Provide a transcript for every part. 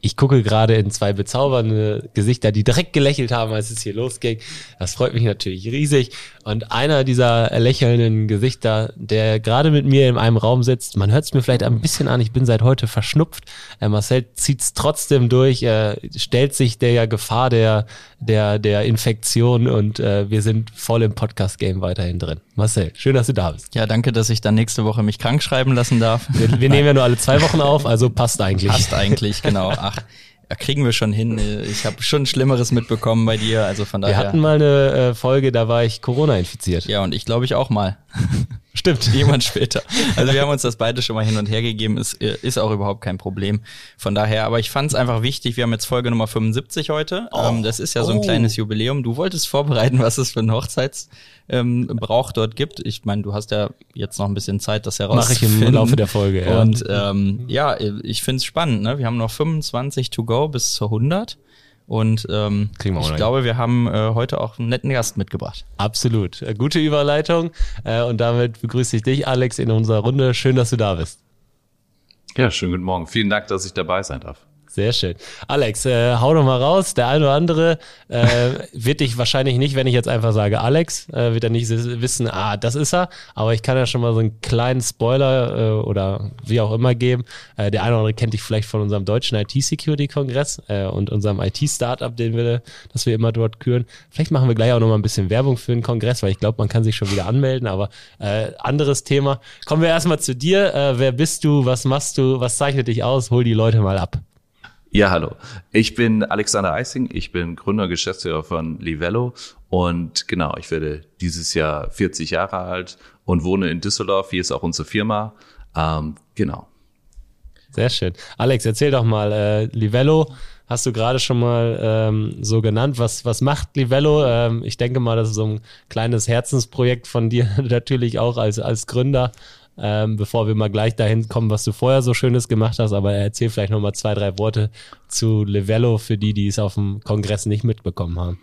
Ich gucke gerade in zwei bezaubernde Gesichter, die direkt gelächelt haben, als es hier losging. Das freut mich natürlich riesig. Und einer dieser lächelnden Gesichter, der gerade mit mir in einem Raum sitzt, man hört es mir vielleicht ein bisschen an, ich bin seit heute verschnupft. Äh, Marcel zieht es trotzdem durch, er stellt sich der Gefahr der, der, der Infektion und äh, wir sind voll im Podcast-Game weiterhin drin. Marcel, schön, dass du da bist. Ja, danke, dass ich dann nächste Woche mich krank schreiben lassen darf. Wir, wir nehmen ja nur alle zwei Wochen auf, also passt eigentlich. Passt eigentlich, genau. Ach, ja, kriegen wir schon hin. Ich habe schon Schlimmeres mitbekommen bei dir, also von daher. Wir hatten mal eine äh, Folge, da war ich Corona infiziert. Ja, und ich glaube ich auch mal. Stimmt. Jemand später. Also wir haben uns das beide schon mal hin und her gegeben. Ist, ist auch überhaupt kein Problem. Von daher, aber ich fand es einfach wichtig. Wir haben jetzt Folge Nummer 75 heute. Oh. Ähm, das ist ja so ein oh. kleines Jubiläum. Du wolltest vorbereiten, was es für einen Hochzeitsbrauch ähm, dort gibt. Ich meine, du hast ja jetzt noch ein bisschen Zeit, das herauszufinden. Mach ich im Laufe der Folge, ja. Und ähm, ja, ich finde es spannend. Ne? Wir haben noch 25 to go bis zur 100. Und ähm, ich glaube, wir haben äh, heute auch einen netten Gast mitgebracht. Absolut. Äh, gute Überleitung. Äh, und damit begrüße ich dich, Alex, in unserer Runde. Schön, dass du da bist. Ja, schönen guten Morgen. Vielen Dank, dass ich dabei sein darf. Sehr schön. Alex, äh, hau doch mal raus. Der eine oder andere äh, wird dich wahrscheinlich nicht, wenn ich jetzt einfach sage Alex, äh, wird er nicht wissen, ah, das ist er. Aber ich kann ja schon mal so einen kleinen Spoiler äh, oder wie auch immer geben. Äh, der eine oder andere kennt dich vielleicht von unserem deutschen IT-Security-Kongress äh, und unserem IT-Startup, den wir, das wir immer dort küren. Vielleicht machen wir gleich auch noch mal ein bisschen Werbung für den Kongress, weil ich glaube, man kann sich schon wieder anmelden. Aber äh, anderes Thema. Kommen wir erstmal zu dir. Äh, wer bist du? Was machst du? Was zeichnet dich aus? Hol die Leute mal ab. Ja, hallo. Ich bin Alexander Eising. Ich bin Gründer, Geschäftsführer von Livello. Und genau, ich werde dieses Jahr 40 Jahre alt und wohne in Düsseldorf. Hier ist auch unsere Firma. Ähm, genau. Sehr schön. Alex, erzähl doch mal, äh, Livello hast du gerade schon mal ähm, so genannt. Was, was macht Livello? Ähm, ich denke mal, das ist so ein kleines Herzensprojekt von dir natürlich auch als, als Gründer ähm, bevor wir mal gleich dahin kommen, was du vorher so Schönes gemacht hast. Aber erzähl vielleicht noch mal zwei, drei Worte zu Livello für die, die es auf dem Kongress nicht mitbekommen haben.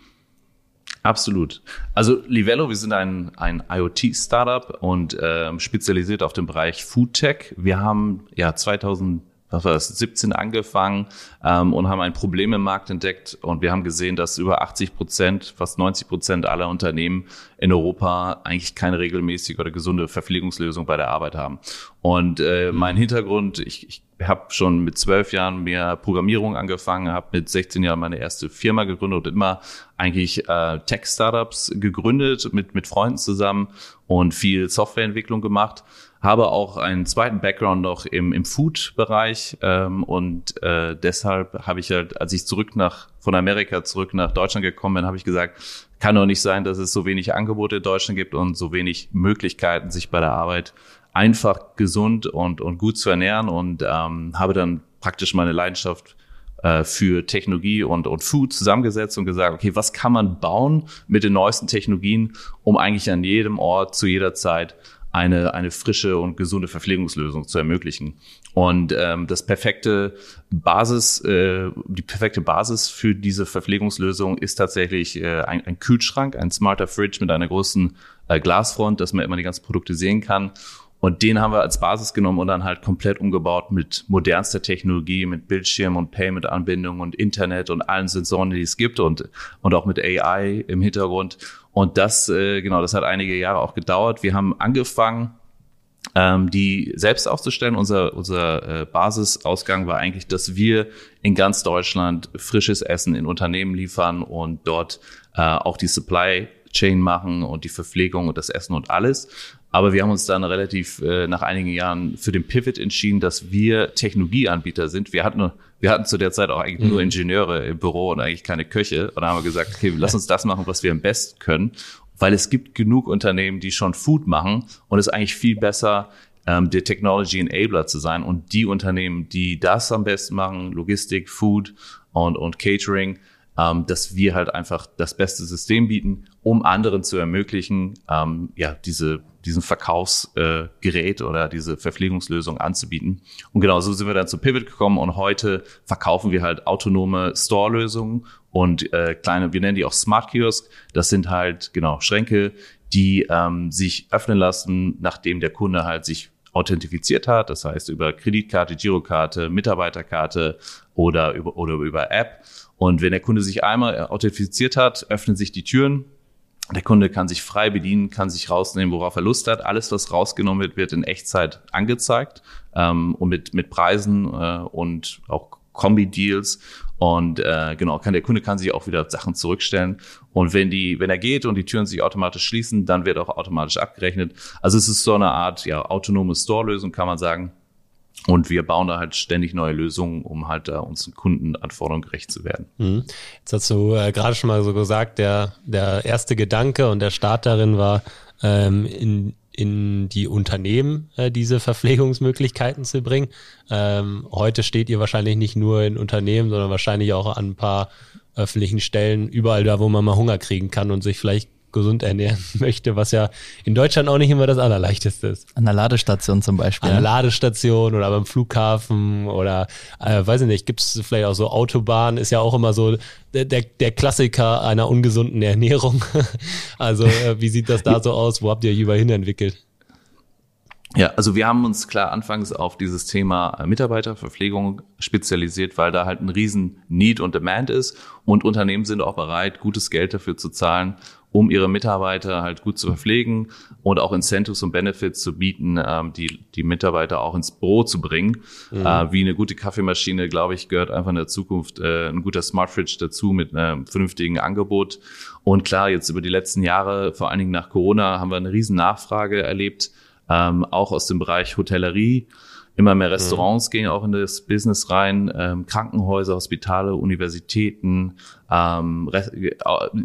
Absolut. Also Livello, wir sind ein, ein IoT-Startup und äh, spezialisiert auf den Bereich Food Tech. Wir haben ja 2000 was war das, 17 angefangen ähm, und haben ein Problem im Markt entdeckt und wir haben gesehen, dass über 80 Prozent, fast 90 Prozent aller Unternehmen in Europa eigentlich keine regelmäßige oder gesunde Verpflegungslösung bei der Arbeit haben. Und äh, mein mhm. Hintergrund, ich, ich habe schon mit zwölf Jahren mehr Programmierung angefangen, habe mit 16 Jahren meine erste Firma gegründet und immer eigentlich äh, Tech-Startups gegründet mit, mit Freunden zusammen und viel Softwareentwicklung gemacht habe auch einen zweiten Background noch im, im Food-Bereich ähm, und äh, deshalb habe ich halt, als ich zurück nach von Amerika zurück nach Deutschland gekommen bin, habe ich gesagt, kann doch nicht sein, dass es so wenig Angebote in Deutschland gibt und so wenig Möglichkeiten, sich bei der Arbeit einfach gesund und, und gut zu ernähren. Und ähm, habe dann praktisch meine Leidenschaft äh, für Technologie und, und Food zusammengesetzt und gesagt, okay, was kann man bauen mit den neuesten Technologien, um eigentlich an jedem Ort zu jeder Zeit eine, eine frische und gesunde Verpflegungslösung zu ermöglichen. Und ähm, das perfekte Basis, äh, die perfekte Basis für diese Verpflegungslösung ist tatsächlich äh, ein, ein Kühlschrank, ein smarter Fridge mit einer großen äh, Glasfront, dass man immer die ganzen Produkte sehen kann. Und den haben wir als Basis genommen und dann halt komplett umgebaut mit modernster Technologie, mit Bildschirm und Payment-Anbindung und Internet und allen Sensoren, die es gibt und, und auch mit AI im Hintergrund. Und das, äh, genau, das hat einige Jahre auch gedauert. Wir haben angefangen, ähm, die selbst aufzustellen. Unser, unser äh, Basisausgang war eigentlich, dass wir in ganz Deutschland frisches Essen in Unternehmen liefern und dort äh, auch die Supply Chain machen und die Verpflegung und das Essen und alles. Aber wir haben uns dann relativ äh, nach einigen Jahren für den Pivot entschieden, dass wir Technologieanbieter sind. Wir hatten, wir hatten zu der Zeit auch eigentlich mhm. nur Ingenieure im Büro und eigentlich keine Köche. Und dann haben wir gesagt, okay, lass uns das machen, was wir am besten können. Weil es gibt genug Unternehmen, die schon Food machen und es ist eigentlich viel besser, ähm, der Technology Enabler zu sein. Und die Unternehmen, die das am besten machen, Logistik, Food und, und Catering, ähm, dass wir halt einfach das beste System bieten, um anderen zu ermöglichen, ähm, ja, diese, diesen Verkaufsgerät äh, oder diese Verpflegungslösung anzubieten. Und genau so sind wir dann zu Pivot gekommen und heute verkaufen wir halt autonome Store-Lösungen und äh, kleine, wir nennen die auch Smart Kiosk. Das sind halt genau Schränke, die ähm, sich öffnen lassen, nachdem der Kunde halt sich authentifiziert hat, das heißt über Kreditkarte, Girokarte, Mitarbeiterkarte oder über, oder über App. Und wenn der Kunde sich einmal authentifiziert hat, öffnen sich die Türen. Der Kunde kann sich frei bedienen, kann sich rausnehmen, worauf er Lust hat. Alles, was rausgenommen wird, wird in Echtzeit angezeigt ähm, und mit, mit Preisen äh, und auch Kombi-Deals. Und äh, genau, kann der Kunde kann sich auch wieder Sachen zurückstellen. Und wenn die, wenn er geht und die Türen sich automatisch schließen, dann wird auch automatisch abgerechnet. Also es ist so eine Art ja autonome Store-Lösung, kann man sagen. Und wir bauen da halt ständig neue Lösungen, um halt da unseren Kundenanforderungen gerecht zu werden. Mhm. Jetzt hast du äh, gerade schon mal so gesagt, der, der erste Gedanke und der Start darin war, ähm, in, in die Unternehmen äh, diese Verpflegungsmöglichkeiten zu bringen. Ähm, heute steht ihr wahrscheinlich nicht nur in Unternehmen, sondern wahrscheinlich auch an ein paar öffentlichen Stellen, überall da, wo man mal Hunger kriegen kann und sich vielleicht gesund ernähren möchte, was ja in Deutschland auch nicht immer das Allerleichteste ist. An der Ladestation zum Beispiel. An der Ladestation oder beim Flughafen oder äh, weiß ich nicht, gibt es vielleicht auch so Autobahnen, ist ja auch immer so der, der, der Klassiker einer ungesunden Ernährung. also äh, wie sieht das da so aus? Wo habt ihr über hin entwickelt? Ja, also wir haben uns klar anfangs auf dieses Thema äh, Mitarbeiterverpflegung spezialisiert, weil da halt ein riesen Need und Demand ist und Unternehmen sind auch bereit, gutes Geld dafür zu zahlen, um ihre Mitarbeiter halt gut zu verpflegen und auch Incentives und Benefits zu bieten, ähm, die die Mitarbeiter auch ins Büro zu bringen. Mhm. Äh, wie eine gute Kaffeemaschine, glaube ich, gehört einfach in der Zukunft äh, ein guter Smart Fridge dazu mit einem vernünftigen Angebot. Und klar, jetzt über die letzten Jahre, vor allen Dingen nach Corona, haben wir eine riesen Nachfrage erlebt, ähm, auch aus dem Bereich Hotellerie. Immer mehr Restaurants mhm. gehen auch in das Business rein, ähm, Krankenhäuser, Hospitale, Universitäten, ähm, äh,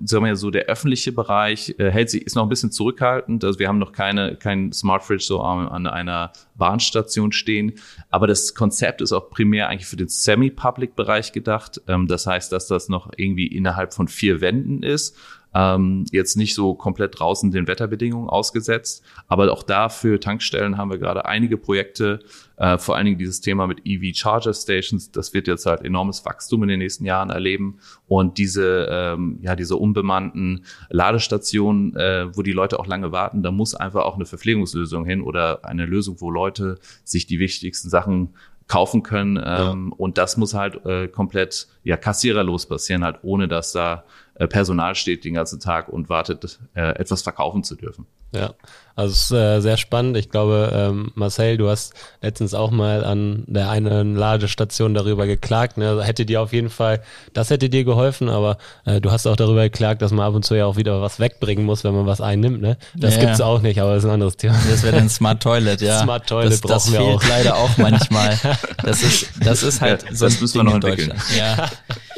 sagen wir so, der öffentliche Bereich äh, hält sich, ist noch ein bisschen zurückhaltend. Also wir haben noch keine, kein Smart Fridge so an, an einer Bahnstation stehen. Aber das Konzept ist auch primär eigentlich für den Semi-Public-Bereich gedacht. Ähm, das heißt, dass das noch irgendwie innerhalb von vier Wänden ist ähm, jetzt nicht so komplett draußen den Wetterbedingungen ausgesetzt. Aber auch da für Tankstellen haben wir gerade einige Projekte, äh, vor allen Dingen dieses Thema mit EV Charger Stations. Das wird jetzt halt enormes Wachstum in den nächsten Jahren erleben. Und diese, ähm, ja, diese unbemannten Ladestationen, äh, wo die Leute auch lange warten, da muss einfach auch eine Verpflegungslösung hin oder eine Lösung, wo Leute sich die wichtigsten Sachen kaufen können. Ähm, ja. Und das muss halt äh, komplett ja kassiererlos passieren, halt ohne dass da Personal steht den ganzen Tag und wartet, äh, etwas verkaufen zu dürfen. Ja, also es ist äh, sehr spannend. Ich glaube, ähm, Marcel, du hast letztens auch mal an der einen Ladestation darüber geklagt. Ne? Also hätte dir auf jeden Fall, das hätte dir geholfen, aber äh, du hast auch darüber geklagt, dass man ab und zu ja auch wieder was wegbringen muss, wenn man was einnimmt. Ne? Das ja, gibt's auch nicht, aber das ist ein anderes Thema. Das wäre dann Smart Toilet, ja. Smart Toilet das, brauchen das wir fehlt auch. leider auch manchmal. Das ist, das ist halt ja, so das müssen wir noch entwickeln. Ja.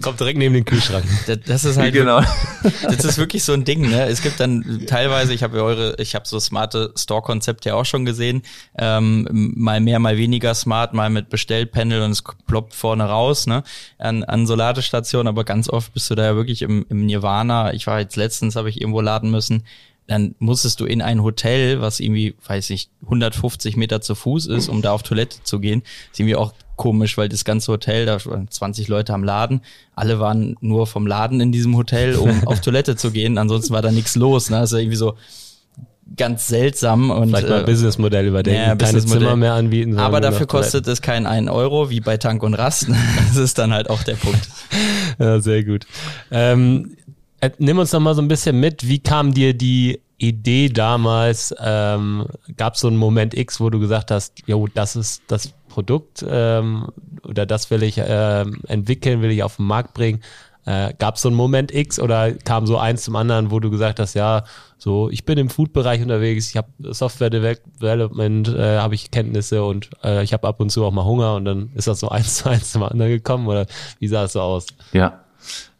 Kommt direkt neben den Kühlschrank. Das, das ist halt genau. Das ist wirklich so ein Ding, ne? Es gibt dann teilweise, ich habe ja eure, ich habe so smarte Store-Konzepte ja auch schon gesehen, ähm, mal mehr, mal weniger smart, mal mit Bestellpanel und es ploppt vorne raus, ne? An, an so Ladestationen, aber ganz oft bist du da ja wirklich im, im Nirvana. Ich war jetzt letztens, habe ich irgendwo laden müssen, dann musstest du in ein Hotel, was irgendwie, weiß ich, 150 Meter zu Fuß ist, um da auf Toilette zu gehen. ist irgendwie auch komisch, weil das ganze Hotel, da waren 20 Leute am Laden, alle waren nur vom Laden in diesem Hotel, um auf Toilette zu gehen. Ansonsten war da nichts los. Ne? Also irgendwie so ganz seltsam und vielleicht mal äh, Businessmodell überdenken, ja, keine Zimmer mehr anbieten. Aber dafür kostet es keinen einen Euro wie bei Tank und Rast. das ist dann halt auch der Punkt. ja, sehr gut. Ähm, äh, nimm uns noch mal so ein bisschen mit. Wie kam dir die Idee damals? Ähm, Gab es so einen Moment X, wo du gesagt hast, jo, das ist das Produkt ähm, oder das will ich ähm, entwickeln, will ich auf den Markt bringen? Äh, Gab es so einen Moment X oder kam so eins zum anderen, wo du gesagt hast, ja, so ich bin im Food-Bereich unterwegs, ich habe Software Development, äh, habe ich Kenntnisse und äh, ich habe ab und zu auch mal Hunger und dann ist das so eins zu eins zum anderen gekommen oder wie sah es so aus? Ja,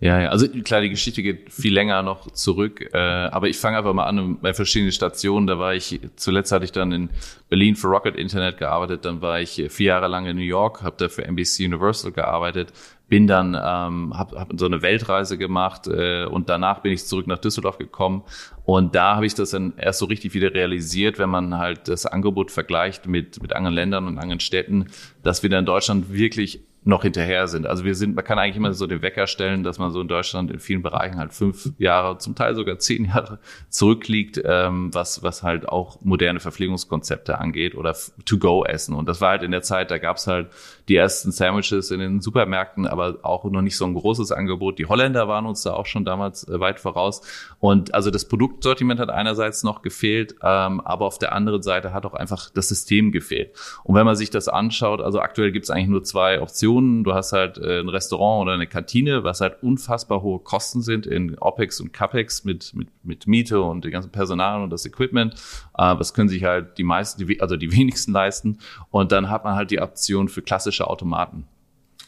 Ja, ja, also klar, die Geschichte geht viel länger noch zurück, äh, aber ich fange einfach mal an bei verschiedenen Stationen. Da war ich, zuletzt hatte ich dann in Berlin für Rocket Internet gearbeitet, dann war ich vier Jahre lang in New York, habe da für NBC Universal gearbeitet, bin dann, ähm, habe hab so eine Weltreise gemacht äh, und danach bin ich zurück nach Düsseldorf gekommen und da habe ich das dann erst so richtig wieder realisiert, wenn man halt das Angebot vergleicht mit, mit anderen Ländern und anderen Städten, dass wir da in Deutschland wirklich noch hinterher sind. Also wir sind, man kann eigentlich immer so den Wecker stellen, dass man so in Deutschland in vielen Bereichen halt fünf Jahre, zum Teil sogar zehn Jahre zurückliegt, ähm, was, was halt auch moderne Verpflegungskonzepte angeht oder To-Go-Essen. Und das war halt in der Zeit, da gab's halt die ersten Sandwiches in den Supermärkten, aber auch noch nicht so ein großes Angebot. Die Holländer waren uns da auch schon damals äh, weit voraus. Und also das Produktsortiment hat einerseits noch gefehlt, ähm, aber auf der anderen Seite hat auch einfach das System gefehlt. Und wenn man sich das anschaut, also aktuell gibt's eigentlich nur zwei Optionen Optionen. Du hast halt äh, ein Restaurant oder eine Kantine, was halt unfassbar hohe Kosten sind in OPEX und CAPEX mit, mit, mit Miete und dem ganzen Personal und das Equipment. Äh, das können sich halt die meisten, also die wenigsten leisten. Und dann hat man halt die Option für klassische Automaten.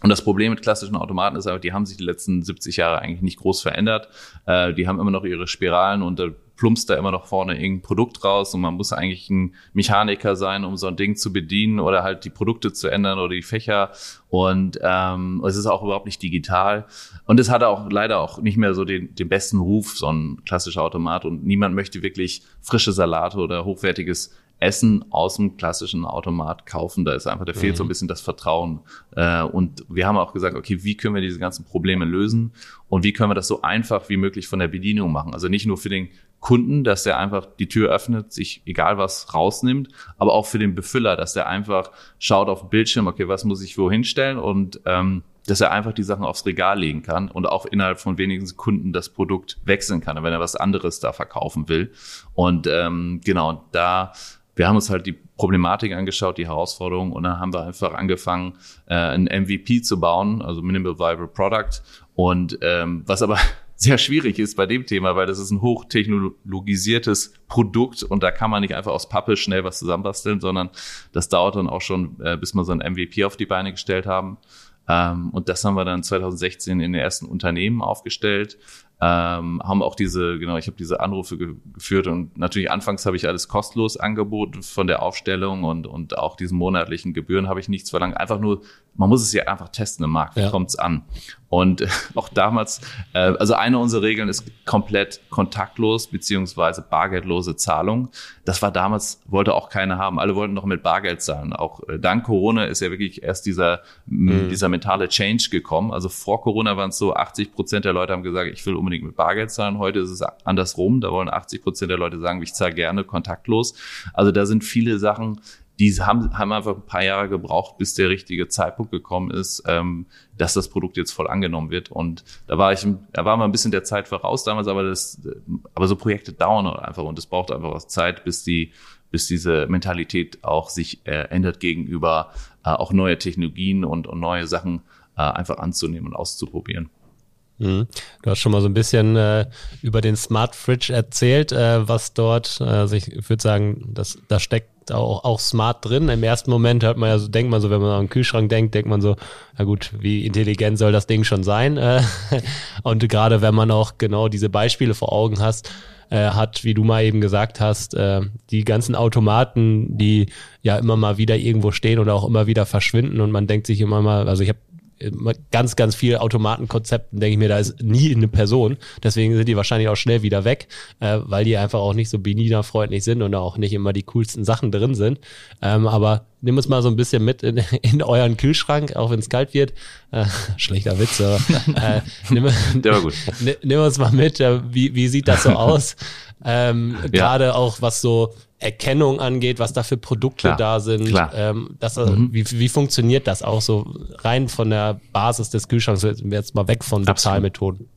Und das Problem mit klassischen Automaten ist aber, die haben sich die letzten 70 Jahre eigentlich nicht groß verändert. Äh, die haben immer noch ihre Spiralen und da plumpst da immer noch vorne irgendein Produkt raus und man muss eigentlich ein Mechaniker sein, um so ein Ding zu bedienen oder halt die Produkte zu ändern oder die Fächer. Und ähm, es ist auch überhaupt nicht digital. Und es hat auch leider auch nicht mehr so den, den besten Ruf, so ein klassischer Automat. Und niemand möchte wirklich frische Salate oder hochwertiges Essen aus dem klassischen Automat kaufen. Da ist einfach, da fehlt so ein mhm. bisschen das Vertrauen. Äh, und wir haben auch gesagt, okay, wie können wir diese ganzen Probleme lösen und wie können wir das so einfach wie möglich von der Bedienung machen? Also nicht nur für den Kunden, dass der einfach die Tür öffnet, sich egal was rausnimmt, aber auch für den Befüller, dass der einfach schaut auf den Bildschirm, okay, was muss ich wohin stellen und ähm, dass er einfach die Sachen aufs Regal legen kann und auch innerhalb von wenigen Sekunden das Produkt wechseln kann, wenn er was anderes da verkaufen will. Und ähm, genau, da wir haben uns halt die Problematik angeschaut, die Herausforderung und dann haben wir einfach angefangen, äh, ein MVP zu bauen, also Minimal Viable Product. Und ähm, was aber sehr schwierig ist bei dem Thema, weil das ist ein hochtechnologisiertes Produkt und da kann man nicht einfach aus Pappe schnell was zusammenbasteln, sondern das dauert dann auch schon, äh, bis wir so ein MVP auf die Beine gestellt haben. Ähm, und das haben wir dann 2016 in den ersten Unternehmen aufgestellt ähm, haben auch diese, genau, ich habe diese Anrufe ge geführt und natürlich anfangs habe ich alles kostenlos angeboten von der Aufstellung und, und auch diesen monatlichen Gebühren habe ich nichts verlangt. Einfach nur, man muss es ja einfach testen im Markt, wie ja. kommt's an? Und auch damals, äh, also eine unserer Regeln ist komplett kontaktlos beziehungsweise bargeldlose Zahlung. Das war damals, wollte auch keiner haben. Alle wollten noch mit Bargeld zahlen. Auch äh, dank Corona ist ja wirklich erst dieser, mhm. dieser mentale Change gekommen. Also vor Corona waren es so, 80 Prozent der Leute haben gesagt, ich will unbedingt unbedingt mit Bargeld zahlen. Heute ist es andersrum. Da wollen 80 Prozent der Leute sagen, ich zahle gerne kontaktlos. Also da sind viele Sachen, die haben, haben einfach ein paar Jahre gebraucht, bis der richtige Zeitpunkt gekommen ist, ähm, dass das Produkt jetzt voll angenommen wird. Und da war ich, da war mal ein bisschen der Zeit voraus damals, aber das, aber so Projekte dauern einfach und es braucht einfach was Zeit, bis die, bis diese Mentalität auch sich äh, ändert gegenüber äh, auch neue Technologien und, und neue Sachen äh, einfach anzunehmen und auszuprobieren. Mhm. Du hast schon mal so ein bisschen äh, über den Smart Fridge erzählt, äh, was dort, also ich würde sagen, das, da steckt auch, auch smart drin. Im ersten Moment hört man ja so, denkt man so, wenn man an den Kühlschrank denkt, denkt man so, na gut, wie intelligent soll das Ding schon sein? Äh, und gerade wenn man auch genau diese Beispiele vor Augen hast, äh, hat, wie du mal eben gesagt hast, äh, die ganzen Automaten, die ja immer mal wieder irgendwo stehen oder auch immer wieder verschwinden und man denkt sich immer mal, also ich habe ganz, ganz viel Automatenkonzepten, denke ich mir, da ist nie eine Person. Deswegen sind die wahrscheinlich auch schnell wieder weg, äh, weil die einfach auch nicht so benina-freundlich sind und auch nicht immer die coolsten Sachen drin sind. Ähm, aber nimm uns mal so ein bisschen mit in, in euren Kühlschrank, auch wenn es kalt wird. Äh, schlechter Witz, aber äh, nimm, Der war gut. nimm uns mal mit, äh, wie, wie sieht das so aus? Ähm, ja. Gerade auch was so Erkennung angeht, was da für Produkte klar, da sind. Ähm, das, äh, mhm. wie, wie funktioniert das auch so rein von der Basis des Kühlschranks, jetzt mal weg von Bezahlmethoden?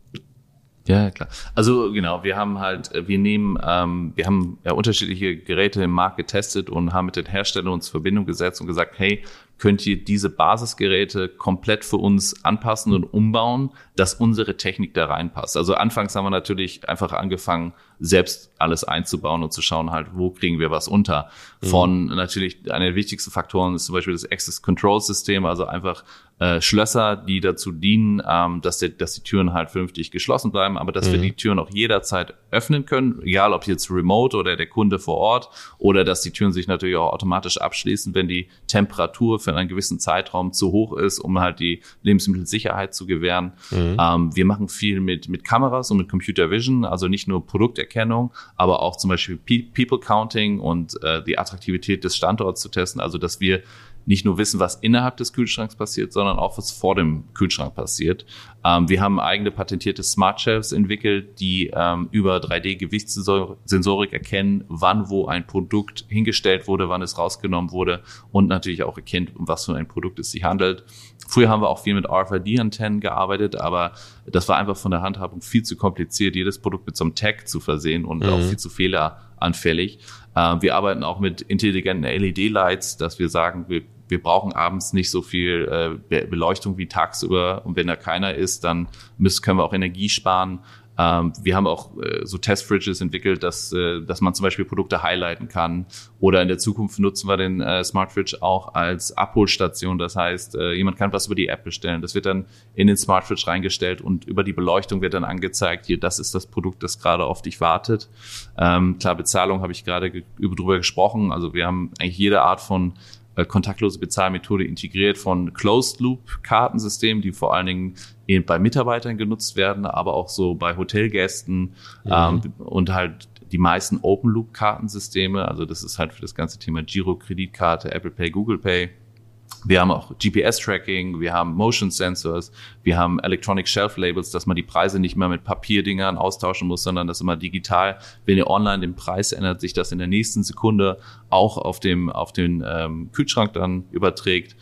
Ja, klar. Also genau, wir haben halt, äh, wir nehmen, ähm, wir haben ja unterschiedliche Geräte im Markt getestet und haben mit den Herstellern uns Verbindung gesetzt und gesagt, hey, könnt ihr diese Basisgeräte komplett für uns anpassen und umbauen, dass unsere Technik da reinpasst. Also anfangs haben wir natürlich einfach angefangen, selbst alles einzubauen und zu schauen halt, wo kriegen wir was unter. Mhm. Von natürlich, einer der wichtigsten Faktoren ist zum Beispiel das Access Control System, also einfach äh, Schlösser, die dazu dienen, ähm, dass, der, dass die Türen halt vernünftig geschlossen bleiben, aber dass mhm. wir die Türen auch jederzeit öffnen können, egal ob jetzt remote oder der Kunde vor Ort oder dass die Türen sich natürlich auch automatisch abschließen, wenn die Temperatur für einen gewissen Zeitraum zu hoch ist, um halt die Lebensmittelsicherheit zu gewähren. Mhm. Ähm, wir machen viel mit, mit Kameras und mit Computer Vision, also nicht nur Produkterkennung, aber auch zum Beispiel People Counting und äh, die Attraktivität des Standorts zu testen, also dass wir nicht nur wissen, was innerhalb des Kühlschranks passiert, sondern auch, was vor dem Kühlschrank passiert. Ähm, wir haben eigene patentierte Smart Shelves entwickelt, die ähm, über 3D-Gewichtssensorik erkennen, wann wo ein Produkt hingestellt wurde, wann es rausgenommen wurde und natürlich auch erkennt, um was für ein Produkt es sich handelt. Früher haben wir auch viel mit RFID-Antennen gearbeitet, aber das war einfach von der Handhabung viel zu kompliziert, jedes Produkt mit so einem Tag zu versehen und mhm. auch viel zu fehleranfällig. Äh, wir arbeiten auch mit intelligenten LED-Lights, dass wir sagen, wir wir brauchen abends nicht so viel äh, Beleuchtung wie tagsüber. Und wenn da keiner ist, dann müssen, können wir auch Energie sparen. Ähm, wir haben auch äh, so Testfridges entwickelt, dass, äh, dass man zum Beispiel Produkte highlighten kann. Oder in der Zukunft nutzen wir den äh, Smart Fridge auch als Abholstation. Das heißt, äh, jemand kann was über die App bestellen. Das wird dann in den Smart Fridge reingestellt und über die Beleuchtung wird dann angezeigt, hier, das ist das Produkt, das gerade auf dich wartet. Ähm, klar, Bezahlung habe ich gerade ge drüber gesprochen. Also wir haben eigentlich jede Art von äh, kontaktlose Bezahlmethode integriert von Closed-Loop-Kartensystemen, die vor allen Dingen bei Mitarbeitern genutzt werden, aber auch so bei Hotelgästen mhm. ähm, und halt die meisten Open-Loop-Kartensysteme. Also das ist halt für das ganze Thema Giro-Kreditkarte, Apple Pay, Google Pay wir haben auch GPS-Tracking, wir haben Motion Sensors, wir haben Electronic Shelf Labels, dass man die Preise nicht mehr mit Papierdingern austauschen muss, sondern das immer digital. Wenn ihr online den Preis ändert, sich das in der nächsten Sekunde auch auf dem auf den ähm, Kühlschrank dann überträgt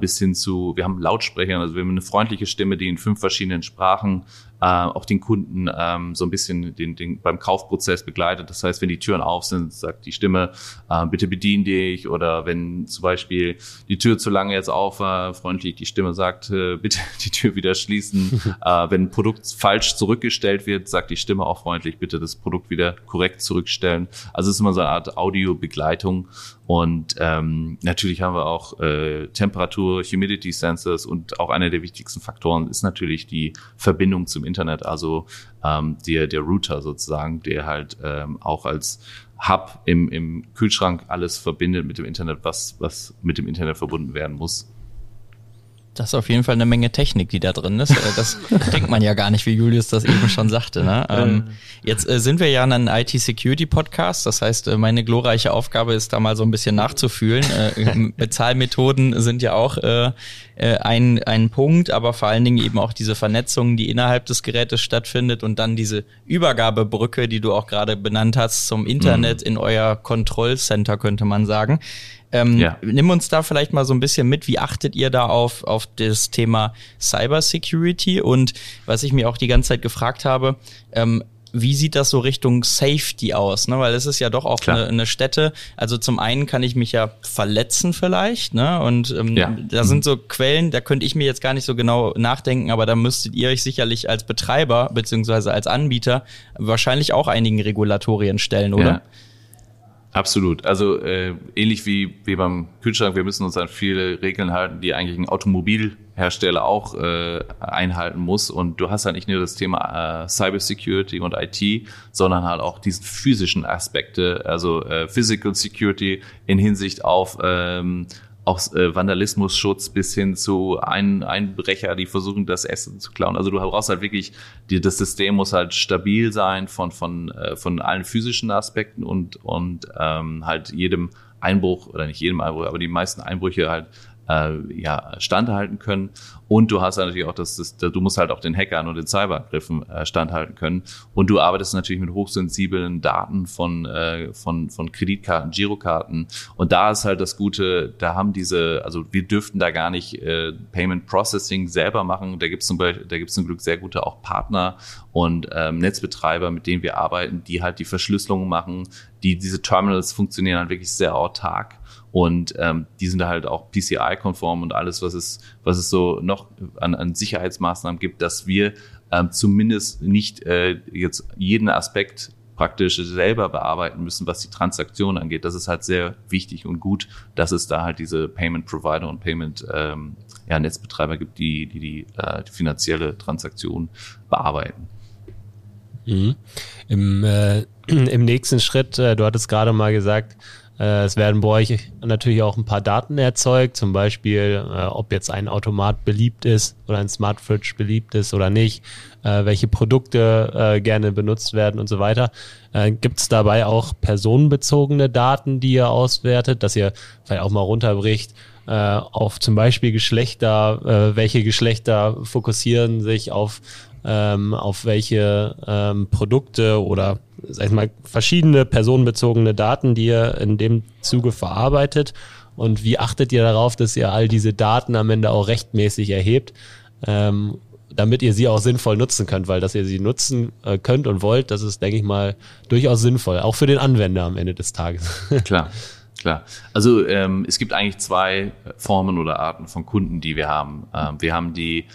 bis hin zu, wir haben Lautsprecher, also wir haben eine freundliche Stimme, die in fünf verschiedenen Sprachen äh, auch den Kunden ähm, so ein bisschen den, den, beim Kaufprozess begleitet. Das heißt, wenn die Türen auf sind, sagt die Stimme, äh, bitte bedien dich oder wenn zum Beispiel die Tür zu lange jetzt auf war, freundlich die Stimme sagt, äh, bitte die Tür wieder schließen. äh, wenn ein Produkt falsch zurückgestellt wird, sagt die Stimme auch freundlich, bitte das Produkt wieder korrekt zurückstellen. Also es ist immer so eine Art Audio-Begleitung und ähm, natürlich haben wir auch äh, Temperatur, Humidity Sensors und auch einer der wichtigsten Faktoren ist natürlich die Verbindung zum Internet, also ähm, der, der Router sozusagen, der halt ähm, auch als Hub im, im Kühlschrank alles verbindet mit dem Internet, was, was mit dem Internet verbunden werden muss. Das ist auf jeden Fall eine Menge Technik, die da drin ist. Äh, das denkt man ja gar nicht, wie Julius das eben schon sagte. Ne? Ähm, jetzt äh, sind wir ja in einem IT-Security-Podcast. Das heißt, äh, meine glorreiche Aufgabe ist, da mal so ein bisschen nachzufühlen. Äh, Bezahlmethoden sind ja auch äh, äh, ein, ein Punkt, aber vor allen Dingen eben auch diese Vernetzung, die innerhalb des Gerätes stattfindet und dann diese Übergabebrücke, die du auch gerade benannt hast, zum Internet mhm. in euer Kontrollcenter, könnte man sagen. Ähm, ja. Nimm uns da vielleicht mal so ein bisschen mit. Wie achtet ihr da auf, auf das Thema Cybersecurity? Und was ich mir auch die ganze Zeit gefragt habe, ähm, wie sieht das so Richtung Safety aus? Ne? Weil es ist ja doch auch eine, eine Stätte. Also zum einen kann ich mich ja verletzen vielleicht, ne? Und ähm, ja. da sind so Quellen, da könnte ich mir jetzt gar nicht so genau nachdenken, aber da müsstet ihr euch sicherlich als Betreiber beziehungsweise als Anbieter wahrscheinlich auch einigen Regulatorien stellen, oder? Ja. Absolut. Also äh, ähnlich wie, wie beim Kühlschrank, wir müssen uns an viele Regeln halten, die eigentlich ein Automobilhersteller auch äh, einhalten muss. Und du hast halt nicht nur das Thema äh, Cybersecurity und IT, sondern halt auch diesen physischen Aspekte, also äh, Physical Security in Hinsicht auf ähm, auch äh, Vandalismusschutz bis hin zu Ein Einbrecher, die versuchen, das Essen zu klauen. Also du brauchst halt wirklich, die, das System muss halt stabil sein von, von, äh, von allen physischen Aspekten und, und ähm, halt jedem Einbruch, oder nicht jedem Einbruch, aber die meisten Einbrüche halt äh, ja, standhalten können. Und du hast natürlich auch das, das, du musst halt auch den Hackern und den Cyberangriffen äh, standhalten können. Und du arbeitest natürlich mit hochsensiblen Daten von, äh, von, von Kreditkarten, Girokarten. Und da ist halt das Gute, da haben diese, also wir dürften da gar nicht äh, Payment Processing selber machen. Da gibt es zum Beispiel, da gibt es zum Glück sehr gute auch Partner und ähm, Netzbetreiber, mit denen wir arbeiten, die halt die Verschlüsselung machen, die diese Terminals funktionieren halt wirklich sehr autark und ähm, die sind halt auch PCI-konform und alles, was es, was es so noch an, an Sicherheitsmaßnahmen gibt, dass wir ähm, zumindest nicht äh, jetzt jeden Aspekt praktisch selber bearbeiten müssen, was die Transaktion angeht. Das ist halt sehr wichtig und gut, dass es da halt diese Payment Provider und Payment ähm, ja, Netzbetreiber gibt, die die, die, äh, die finanzielle Transaktion bearbeiten. Mhm. Im, äh, Im nächsten Schritt, äh, du hattest gerade mal gesagt, es werden bei euch natürlich auch ein paar Daten erzeugt, zum Beispiel, äh, ob jetzt ein Automat beliebt ist oder ein Smart Fridge beliebt ist oder nicht, äh, welche Produkte äh, gerne benutzt werden und so weiter. Äh, Gibt es dabei auch personenbezogene Daten, die ihr auswertet, dass ihr vielleicht auch mal runterbricht? äh, auf zum Beispiel Geschlechter, äh, welche Geschlechter fokussieren sich auf ähm, auf welche ähm, Produkte oder sag ich mal verschiedene personenbezogene Daten, die ihr in dem Zuge verarbeitet und wie achtet ihr darauf, dass ihr all diese Daten am Ende auch rechtmäßig erhebt, ähm, damit ihr sie auch sinnvoll nutzen könnt, weil dass ihr sie nutzen äh, könnt und wollt, das ist, denke ich mal, durchaus sinnvoll, auch für den Anwender am Ende des Tages. Klar. Klar. Also ähm, es gibt eigentlich zwei Formen oder Arten von Kunden, die wir haben. Ähm, wir haben die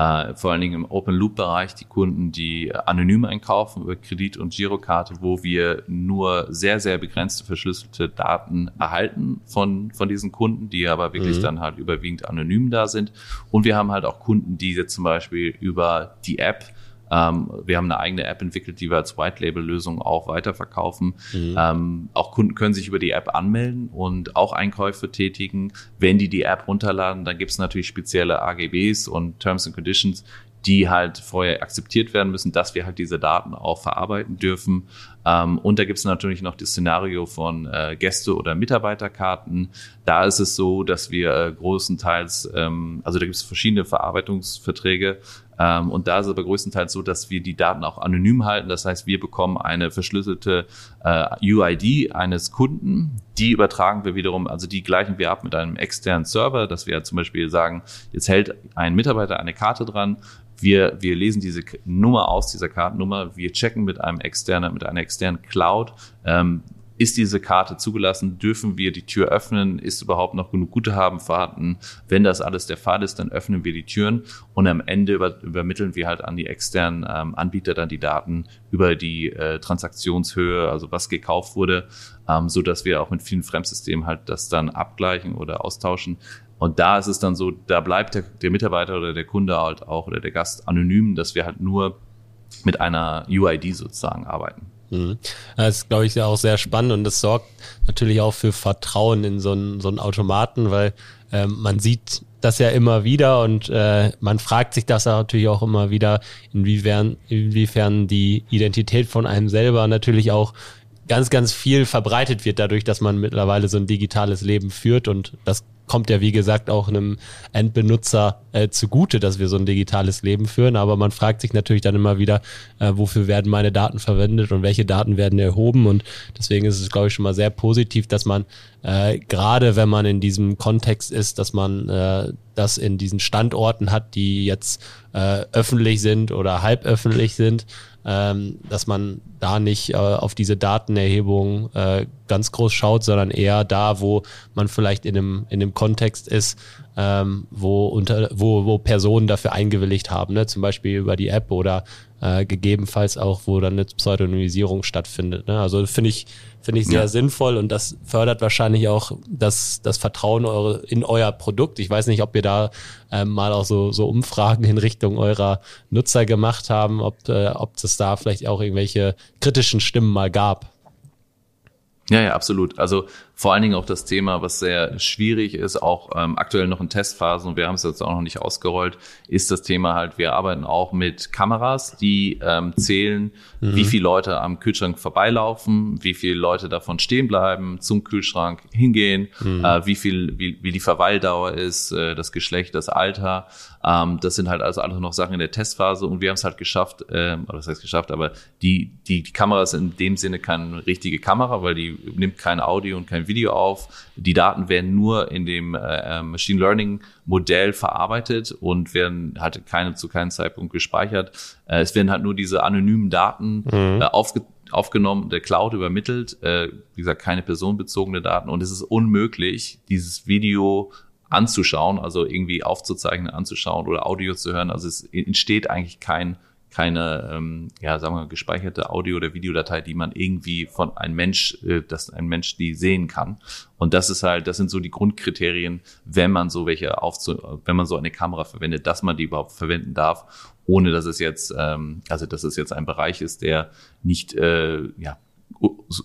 äh, vor allen Dingen im Open-Loop-Bereich die Kunden, die anonym einkaufen über Kredit- und Girokarte, wo wir nur sehr, sehr begrenzte verschlüsselte Daten erhalten von, von diesen Kunden, die aber wirklich mhm. dann halt überwiegend anonym da sind. Und wir haben halt auch Kunden, die jetzt zum Beispiel über die App ähm, wir haben eine eigene App entwickelt, die wir als White-Label-Lösung auch weiterverkaufen. Mhm. Ähm, auch Kunden können sich über die App anmelden und auch Einkäufe tätigen. Wenn die die App runterladen, dann gibt es natürlich spezielle AGBs und Terms and Conditions, die halt vorher akzeptiert werden müssen, dass wir halt diese Daten auch verarbeiten dürfen. Ähm, und da gibt es natürlich noch das Szenario von äh, Gäste- oder Mitarbeiterkarten. Da ist es so, dass wir äh, großenteils, ähm, also da gibt es verschiedene Verarbeitungsverträge, ähm, und da ist es aber größtenteils so, dass wir die Daten auch anonym halten. Das heißt, wir bekommen eine verschlüsselte äh, UID eines Kunden. Die übertragen wir wiederum, also die gleichen wir ab mit einem externen Server, dass wir zum Beispiel sagen, jetzt hält ein Mitarbeiter eine Karte dran. Wir, wir lesen diese Nummer aus, dieser Kartennummer. Wir checken mit einem externen, mit einer externen Cloud, ähm, ist diese Karte zugelassen? Dürfen wir die Tür öffnen? Ist überhaupt noch genug Guthaben vorhanden? Wenn das alles der Fall ist, dann öffnen wir die Türen und am Ende über, übermitteln wir halt an die externen ähm, Anbieter dann die Daten über die äh, Transaktionshöhe, also was gekauft wurde, ähm, so dass wir auch mit vielen Fremdsystemen halt das dann abgleichen oder austauschen. Und da ist es dann so, da bleibt der, der Mitarbeiter oder der Kunde halt auch oder der Gast anonym, dass wir halt nur mit einer UID sozusagen arbeiten. Mhm. Das ist, glaube ich, auch sehr spannend und das sorgt natürlich auch für Vertrauen in so einen, so einen Automaten, weil ähm, man sieht das ja immer wieder und äh, man fragt sich das natürlich auch immer wieder, inwiefern, inwiefern die Identität von einem selber natürlich auch ganz, ganz viel verbreitet wird dadurch, dass man mittlerweile so ein digitales Leben führt und das kommt ja, wie gesagt, auch einem Endbenutzer äh, zugute, dass wir so ein digitales Leben führen. Aber man fragt sich natürlich dann immer wieder, äh, wofür werden meine Daten verwendet und welche Daten werden erhoben. Und deswegen ist es, glaube ich, schon mal sehr positiv, dass man äh, gerade, wenn man in diesem Kontext ist, dass man äh, das in diesen Standorten hat, die jetzt äh, öffentlich sind oder halb öffentlich sind, ähm, dass man da nicht äh, auf diese Datenerhebung äh, ganz groß schaut, sondern eher da, wo man vielleicht in einem, in einem Kontext ist, ähm, wo, unter, wo, wo Personen dafür eingewilligt haben, ne? zum Beispiel über die App oder äh, gegebenenfalls auch, wo dann eine Pseudonymisierung stattfindet. Ne? Also finde ich, finde ich sehr ja. sinnvoll und das fördert wahrscheinlich auch das, das Vertrauen eure, in euer Produkt. Ich weiß nicht, ob ihr da ähm, mal auch so, so Umfragen in Richtung eurer Nutzer gemacht haben, ob, äh, ob es da vielleicht auch irgendwelche kritischen Stimmen mal gab. Ja, ja, absolut. Also vor allen Dingen auch das Thema, was sehr schwierig ist, auch ähm, aktuell noch in Testphasen und wir haben es jetzt auch noch nicht ausgerollt, ist das Thema halt, wir arbeiten auch mit Kameras, die ähm, zählen, mhm. wie viele Leute am Kühlschrank vorbeilaufen, wie viele Leute davon stehen bleiben, zum Kühlschrank hingehen, mhm. äh, wie viel, wie, wie die Verweildauer ist, äh, das Geschlecht, das Alter. Ähm, das sind halt also alles noch Sachen in der Testphase und wir haben es halt geschafft, ähm, oder das heißt geschafft, aber die, die, die Kamera ist in dem Sinne keine richtige Kamera, weil die nimmt kein Audio und kein Video auf. Die Daten werden nur in dem äh, Machine Learning Modell verarbeitet und werden halt keine zu keinem Zeitpunkt gespeichert. Äh, es werden halt nur diese anonymen Daten mhm. äh, aufge aufgenommen, der Cloud übermittelt, äh, wie gesagt, keine personenbezogene Daten und es ist unmöglich, dieses Video anzuschauen, also irgendwie aufzuzeichnen, anzuschauen oder Audio zu hören. Also es entsteht eigentlich kein keine, ähm, ja, sagen wir mal, gespeicherte Audio- oder Videodatei, die man irgendwie von einem Mensch, äh, dass ein Mensch die sehen kann. Und das ist halt, das sind so die Grundkriterien, wenn man so welche aufzu, wenn man so eine Kamera verwendet, dass man die überhaupt verwenden darf, ohne dass es jetzt, ähm, also dass es jetzt ein Bereich ist, der nicht, äh, ja,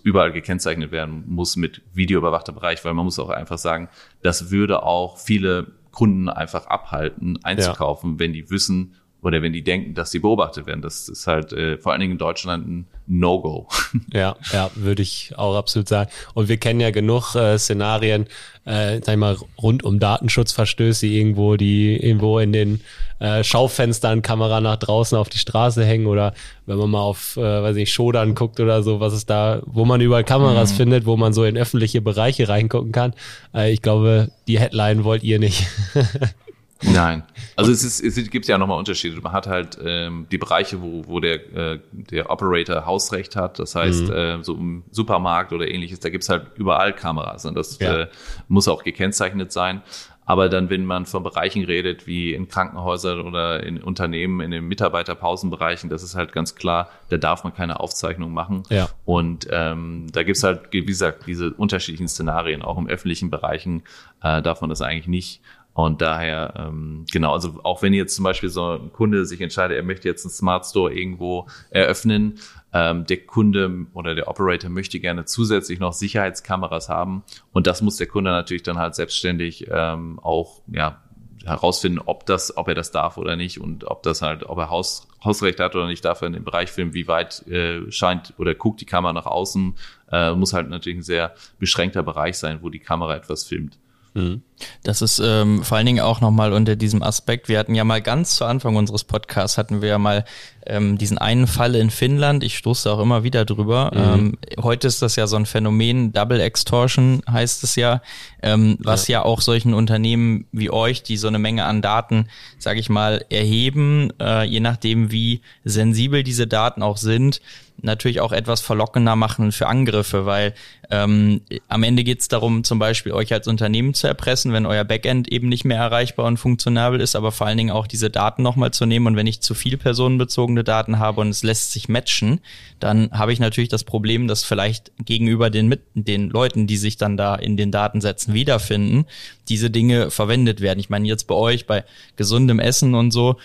überall gekennzeichnet werden muss mit videoüberwachter Bereich, weil man muss auch einfach sagen, das würde auch viele Kunden einfach abhalten, einzukaufen, ja. wenn die wissen, oder wenn die denken, dass sie beobachtet werden. Das ist halt äh, vor allen Dingen in Deutschland ein No-Go. Ja, ja, würde ich auch absolut sagen. Und wir kennen ja genug äh, Szenarien, äh, sag ich mal, rund um Datenschutzverstöße irgendwo, die irgendwo in den äh, Schaufenstern Kamera nach draußen auf die Straße hängen oder wenn man mal auf, äh, weiß ich, Schodern guckt oder so, was ist da, wo man überall Kameras mhm. findet, wo man so in öffentliche Bereiche reingucken kann. Äh, ich glaube, die Headline wollt ihr nicht. Nein. Also es, ist, es gibt ja nochmal Unterschiede. Man hat halt ähm, die Bereiche, wo, wo der, äh, der Operator Hausrecht hat. Das heißt, mhm. äh, so im Supermarkt oder ähnliches, da gibt's halt überall Kameras. Und das ja. äh, muss auch gekennzeichnet sein. Aber dann, wenn man von Bereichen redet, wie in Krankenhäusern oder in Unternehmen, in den Mitarbeiterpausenbereichen, das ist halt ganz klar, da darf man keine Aufzeichnung machen. Ja. Und ähm, da gibt's halt, wie gesagt, diese unterschiedlichen Szenarien. Auch im öffentlichen Bereichen äh, darf man das eigentlich nicht. Und daher, ähm, genau, also auch wenn jetzt zum Beispiel so ein Kunde sich entscheidet, er möchte jetzt einen Smart Store irgendwo eröffnen, ähm, der Kunde oder der Operator möchte gerne zusätzlich noch Sicherheitskameras haben. Und das muss der Kunde natürlich dann halt selbstständig ähm, auch ja, herausfinden, ob das, ob er das darf oder nicht und ob das halt, ob er Haus, Hausrecht hat oder nicht, darf er in dem Bereich filmen, wie weit äh, scheint oder guckt die Kamera nach außen, äh, muss halt natürlich ein sehr beschränkter Bereich sein, wo die Kamera etwas filmt. Mhm. Das ist ähm, vor allen Dingen auch nochmal unter diesem Aspekt. Wir hatten ja mal ganz zu Anfang unseres Podcasts hatten wir ja mal ähm, diesen einen Fall in Finnland. Ich stoße auch immer wieder drüber. Mhm. Ähm, heute ist das ja so ein Phänomen, Double Extortion heißt es ja, ähm, was ja. ja auch solchen Unternehmen wie euch, die so eine Menge an Daten, sage ich mal, erheben, äh, je nachdem wie sensibel diese Daten auch sind, natürlich auch etwas verlockender machen für Angriffe, weil ähm, am Ende geht es darum, zum Beispiel euch als Unternehmen zu erpressen, wenn euer Backend eben nicht mehr erreichbar und funktionabel ist, aber vor allen Dingen auch diese Daten nochmal zu nehmen. Und wenn ich zu viel personenbezogene Daten habe und es lässt sich matchen, dann habe ich natürlich das Problem, dass vielleicht gegenüber den, mit, den Leuten, die sich dann da in den Datensätzen wiederfinden, diese Dinge verwendet werden. Ich meine, jetzt bei euch, bei gesundem Essen und so,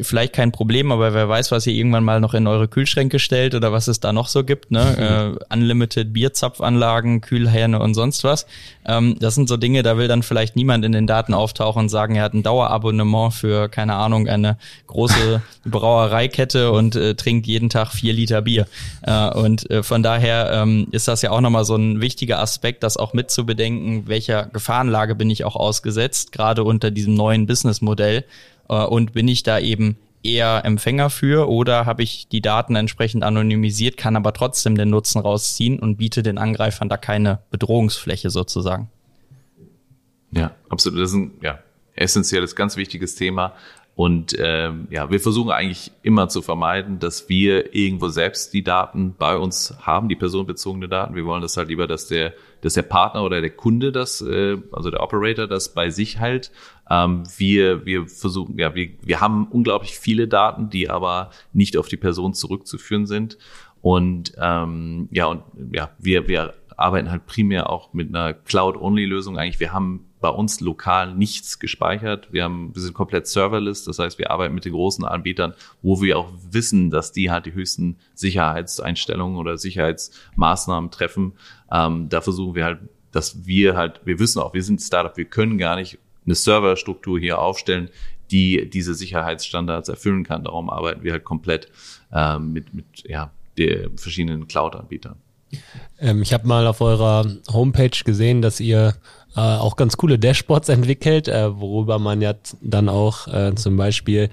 vielleicht kein Problem, aber wer weiß, was ihr irgendwann mal noch in eure Kühlschränke stellt oder was es da noch so gibt, ne? äh, Unlimited Bierzapfanlagen, Kühlhähne und sonst was. Ähm, das sind so Dinge, da will dann vielleicht niemand in den Daten auftauchen und sagen, er hat ein Dauerabonnement für, keine Ahnung, eine große Brauereikette und äh, trinkt jeden Tag vier Liter Bier. Äh, und äh, von daher ähm, ist das ja auch nochmal so ein wichtiger Aspekt, das auch mitzubedenken, welcher Gefahrenlage bin ich auch ausgesetzt, gerade unter diesem neuen Businessmodell äh, und bin ich da eben eher Empfänger für oder habe ich die Daten entsprechend anonymisiert, kann aber trotzdem den Nutzen rausziehen und biete den Angreifern da keine Bedrohungsfläche sozusagen. Ja, absolut. Das ist ein ja, essentielles, ganz wichtiges Thema. Und ähm, ja, wir versuchen eigentlich immer zu vermeiden, dass wir irgendwo selbst die Daten bei uns haben, die personenbezogene Daten. Wir wollen das halt lieber, dass der, dass der Partner oder der Kunde das, äh, also der Operator das bei sich halt. Ähm, wir, wir versuchen, ja, wir, wir haben unglaublich viele Daten, die aber nicht auf die Person zurückzuführen sind. Und ähm, ja, und ja, wir, wir arbeiten halt primär auch mit einer Cloud-Only-Lösung. Eigentlich, wir haben bei uns lokal nichts gespeichert. Wir haben, wir sind komplett serverless. Das heißt, wir arbeiten mit den großen Anbietern, wo wir auch wissen, dass die halt die höchsten Sicherheitseinstellungen oder Sicherheitsmaßnahmen treffen. Ähm, da versuchen wir halt, dass wir halt, wir wissen auch, wir sind Startup, wir können gar nicht eine Serverstruktur hier aufstellen, die diese Sicherheitsstandards erfüllen kann. Darum arbeiten wir halt komplett ähm, mit, mit ja, den verschiedenen Cloud-Anbietern. Ähm, ich habe mal auf eurer Homepage gesehen, dass ihr äh, auch ganz coole Dashboards entwickelt, äh, worüber man ja dann auch äh, zum Beispiel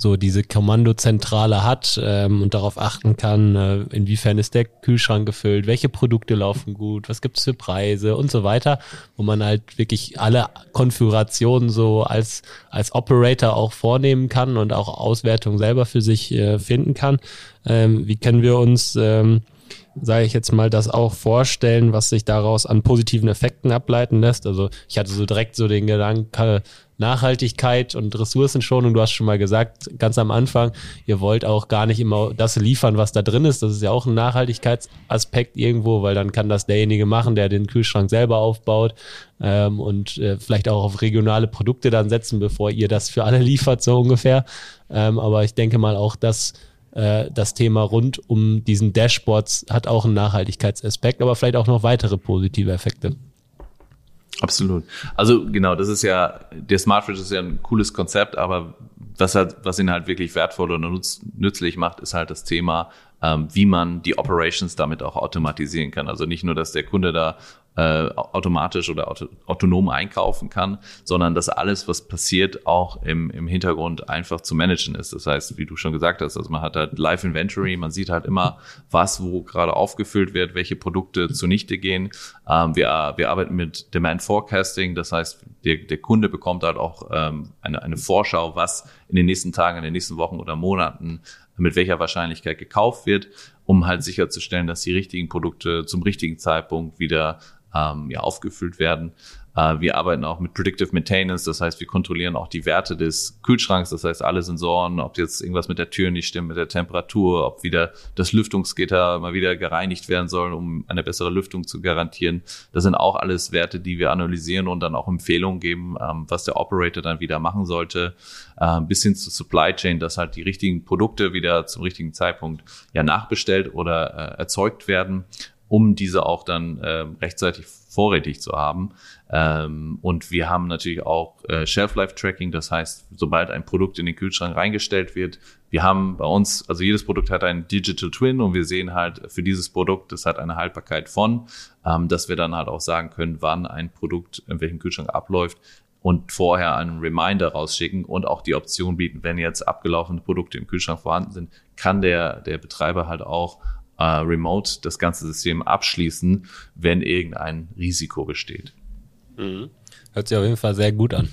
so diese Kommandozentrale hat ähm, und darauf achten kann, äh, inwiefern ist der Kühlschrank gefüllt, welche Produkte laufen gut, was gibt's für Preise und so weiter, wo man halt wirklich alle Konfigurationen so als, als Operator auch vornehmen kann und auch Auswertung selber für sich äh, finden kann. Ähm, wie können wir uns ähm, sage ich jetzt mal, das auch vorstellen, was sich daraus an positiven Effekten ableiten lässt? Also ich hatte so direkt so den Gedanken, Nachhaltigkeit und Ressourcenschonung. Du hast schon mal gesagt, ganz am Anfang, ihr wollt auch gar nicht immer das liefern, was da drin ist. Das ist ja auch ein Nachhaltigkeitsaspekt irgendwo, weil dann kann das derjenige machen, der den Kühlschrank selber aufbaut ähm, und äh, vielleicht auch auf regionale Produkte dann setzen, bevor ihr das für alle liefert, so ungefähr. Ähm, aber ich denke mal auch, dass äh, das Thema rund um diesen Dashboards hat auch einen Nachhaltigkeitsaspekt, aber vielleicht auch noch weitere positive Effekte. Absolut. Also genau, das ist ja, der Smart Fridge ist ja ein cooles Konzept, aber was halt, was ihn halt wirklich wertvoll und nutz, nützlich macht, ist halt das Thema, ähm, wie man die Operations damit auch automatisieren kann. Also nicht nur, dass der Kunde da äh, automatisch oder auto, autonom einkaufen kann, sondern dass alles, was passiert, auch im, im Hintergrund einfach zu managen ist. Das heißt, wie du schon gesagt hast, also man hat halt Live Inventory, man sieht halt immer, was wo gerade aufgefüllt wird, welche Produkte zunichte gehen. Ähm, wir, wir arbeiten mit Demand Forecasting, das heißt, der, der Kunde bekommt halt auch ähm, eine, eine Vorschau, was in den nächsten Tagen, in den nächsten Wochen oder Monaten mit welcher Wahrscheinlichkeit gekauft wird, um halt sicherzustellen, dass die richtigen Produkte zum richtigen Zeitpunkt wieder ähm, ja, aufgefüllt werden. Äh, wir arbeiten auch mit Predictive Maintenance, das heißt, wir kontrollieren auch die Werte des Kühlschranks, das heißt, alle Sensoren, ob jetzt irgendwas mit der Tür nicht stimmt, mit der Temperatur, ob wieder das Lüftungsgitter mal wieder gereinigt werden soll, um eine bessere Lüftung zu garantieren. Das sind auch alles Werte, die wir analysieren und dann auch Empfehlungen geben, ähm, was der Operator dann wieder machen sollte, äh, bis hin zur Supply Chain, dass halt die richtigen Produkte wieder zum richtigen Zeitpunkt ja nachbestellt oder äh, erzeugt werden um diese auch dann äh, rechtzeitig vorrätig zu haben. Ähm, und wir haben natürlich auch äh, Shelf-Life-Tracking, das heißt, sobald ein Produkt in den Kühlschrank reingestellt wird, wir haben bei uns, also jedes Produkt hat einen Digital Twin und wir sehen halt für dieses Produkt, das hat eine Haltbarkeit von, ähm, dass wir dann halt auch sagen können, wann ein Produkt in welchem Kühlschrank abläuft und vorher einen Reminder rausschicken und auch die Option bieten, wenn jetzt abgelaufene Produkte im Kühlschrank vorhanden sind, kann der, der Betreiber halt auch äh, remote das ganze System abschließen, wenn irgendein Risiko besteht. Mhm. Hört sich auf jeden Fall sehr gut an.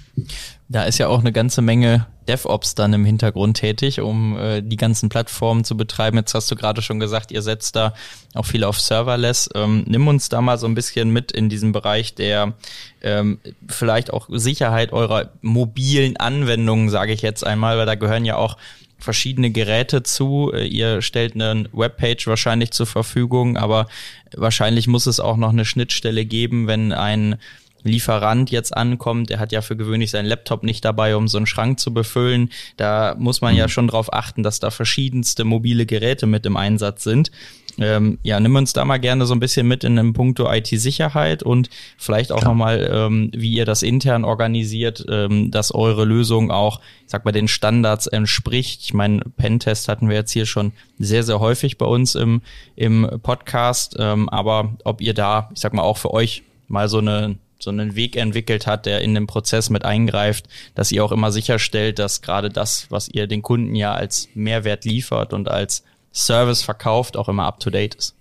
Da ist ja auch eine ganze Menge DevOps dann im Hintergrund tätig, um äh, die ganzen Plattformen zu betreiben. Jetzt hast du gerade schon gesagt, ihr setzt da auch viel auf Serverless. Ähm, nimm uns da mal so ein bisschen mit in diesem Bereich der ähm, vielleicht auch Sicherheit eurer mobilen Anwendungen, sage ich jetzt einmal, weil da gehören ja auch verschiedene Geräte zu. Äh, ihr stellt eine Webpage wahrscheinlich zur Verfügung, aber wahrscheinlich muss es auch noch eine Schnittstelle geben, wenn ein Lieferant jetzt ankommt, der hat ja für gewöhnlich seinen Laptop nicht dabei, um so einen Schrank zu befüllen. Da muss man ja mhm. schon drauf achten, dass da verschiedenste mobile Geräte mit im Einsatz sind. Ähm, ja, nimm uns da mal gerne so ein bisschen mit in einem Punkto IT-Sicherheit und vielleicht auch nochmal, ähm, wie ihr das intern organisiert, ähm, dass eure Lösung auch, ich sag mal, den Standards entspricht. Ich meine, Pentest hatten wir jetzt hier schon sehr, sehr häufig bei uns im, im Podcast, ähm, aber ob ihr da, ich sag mal, auch für euch mal so eine so einen Weg entwickelt hat, der in den Prozess mit eingreift, dass ihr auch immer sicherstellt, dass gerade das, was ihr den Kunden ja als Mehrwert liefert und als Service verkauft, auch immer up-to-date ist.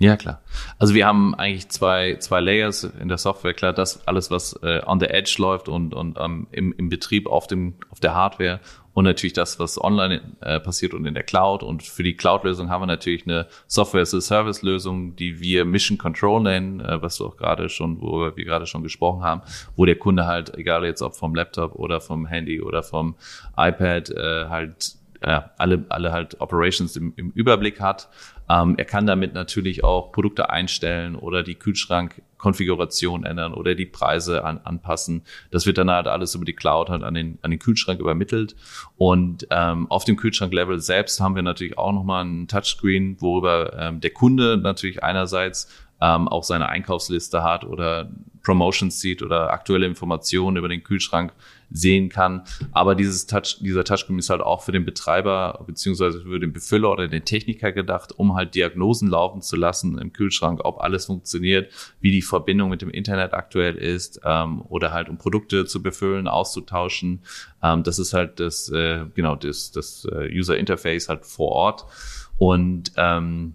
Ja, klar. Also wir haben eigentlich zwei, zwei Layers in der Software. Klar, das alles, was äh, on the edge läuft und, und ähm, im, im Betrieb auf, dem, auf der Hardware und natürlich das, was online äh, passiert und in der Cloud. Und für die Cloud-Lösung haben wir natürlich eine Software-as-a-Service-Lösung, die wir Mission Control nennen, äh, was du auch gerade schon, wo wir gerade schon gesprochen haben, wo der Kunde halt, egal jetzt ob vom Laptop oder vom Handy oder vom iPad, äh, halt äh, alle, alle halt Operations im, im Überblick hat. Ähm, er kann damit natürlich auch Produkte einstellen oder die Kühlschrankkonfiguration ändern oder die Preise an, anpassen. Das wird dann halt alles über die Cloud halt an den, an den Kühlschrank übermittelt. Und ähm, auf dem Kühlschranklevel selbst haben wir natürlich auch nochmal einen Touchscreen, worüber ähm, der Kunde natürlich einerseits ähm, auch seine Einkaufsliste hat oder Promotions sieht oder aktuelle Informationen über den Kühlschrank sehen kann. Aber dieses Touch, dieser Touchscreen ist halt auch für den Betreiber beziehungsweise für den Befüller oder den Techniker gedacht, um halt Diagnosen laufen zu lassen im Kühlschrank, ob alles funktioniert, wie die Verbindung mit dem Internet aktuell ist ähm, oder halt um Produkte zu befüllen, auszutauschen. Ähm, das ist halt das, äh, genau, das, das äh, User Interface halt vor Ort. Und ähm,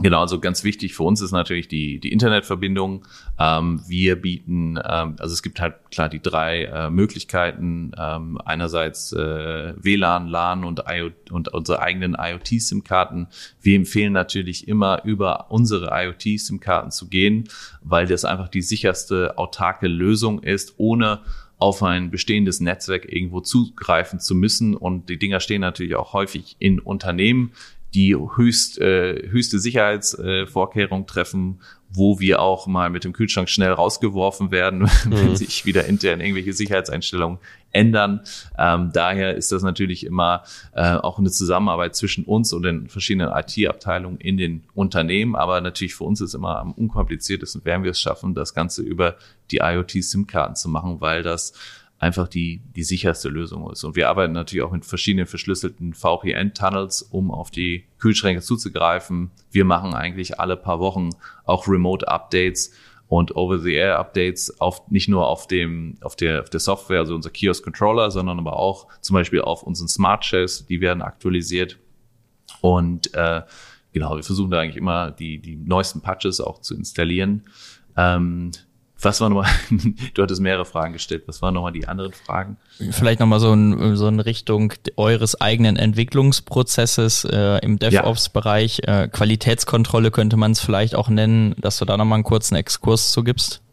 Genau, also ganz wichtig für uns ist natürlich die, die Internetverbindung. Ähm, wir bieten, ähm, also es gibt halt klar die drei äh, Möglichkeiten. Ähm, einerseits äh, WLAN, LAN und, IO, und unsere eigenen IoT-SIM-Karten. Wir empfehlen natürlich immer über unsere IoT-SIM-Karten zu gehen, weil das einfach die sicherste autarke Lösung ist, ohne auf ein bestehendes Netzwerk irgendwo zugreifen zu müssen. Und die Dinger stehen natürlich auch häufig in Unternehmen, die höchst, äh, höchste Sicherheitsvorkehrungen äh, treffen, wo wir auch mal mit dem Kühlschrank schnell rausgeworfen werden, mhm. wenn sich wieder intern irgendwelche Sicherheitseinstellungen ändern. Ähm, daher ist das natürlich immer äh, auch eine Zusammenarbeit zwischen uns und den verschiedenen IT-Abteilungen in den Unternehmen. Aber natürlich für uns ist immer am unkompliziertesten, werden wir es schaffen, das Ganze über die IoT-SIM-Karten zu machen, weil das einfach die, die sicherste Lösung ist. Und wir arbeiten natürlich auch mit verschiedenen verschlüsselten VPN-Tunnels, um auf die Kühlschränke zuzugreifen. Wir machen eigentlich alle paar Wochen auch Remote-Updates und Over-the-Air-Updates auf, nicht nur auf dem, auf der, auf der Software, also unser Kiosk-Controller, sondern aber auch zum Beispiel auf unseren Smart-Shells, die werden aktualisiert. Und äh, genau, wir versuchen da eigentlich immer die, die neuesten Patches auch zu installieren. Ähm, was war nochmal, du hattest mehrere Fragen gestellt, was waren nochmal die anderen Fragen? Vielleicht nochmal so, in, so in Richtung eures eigenen Entwicklungsprozesses äh, im DevOps-Bereich. Äh, Qualitätskontrolle könnte man es vielleicht auch nennen, dass du da nochmal einen kurzen Exkurs zu gibst.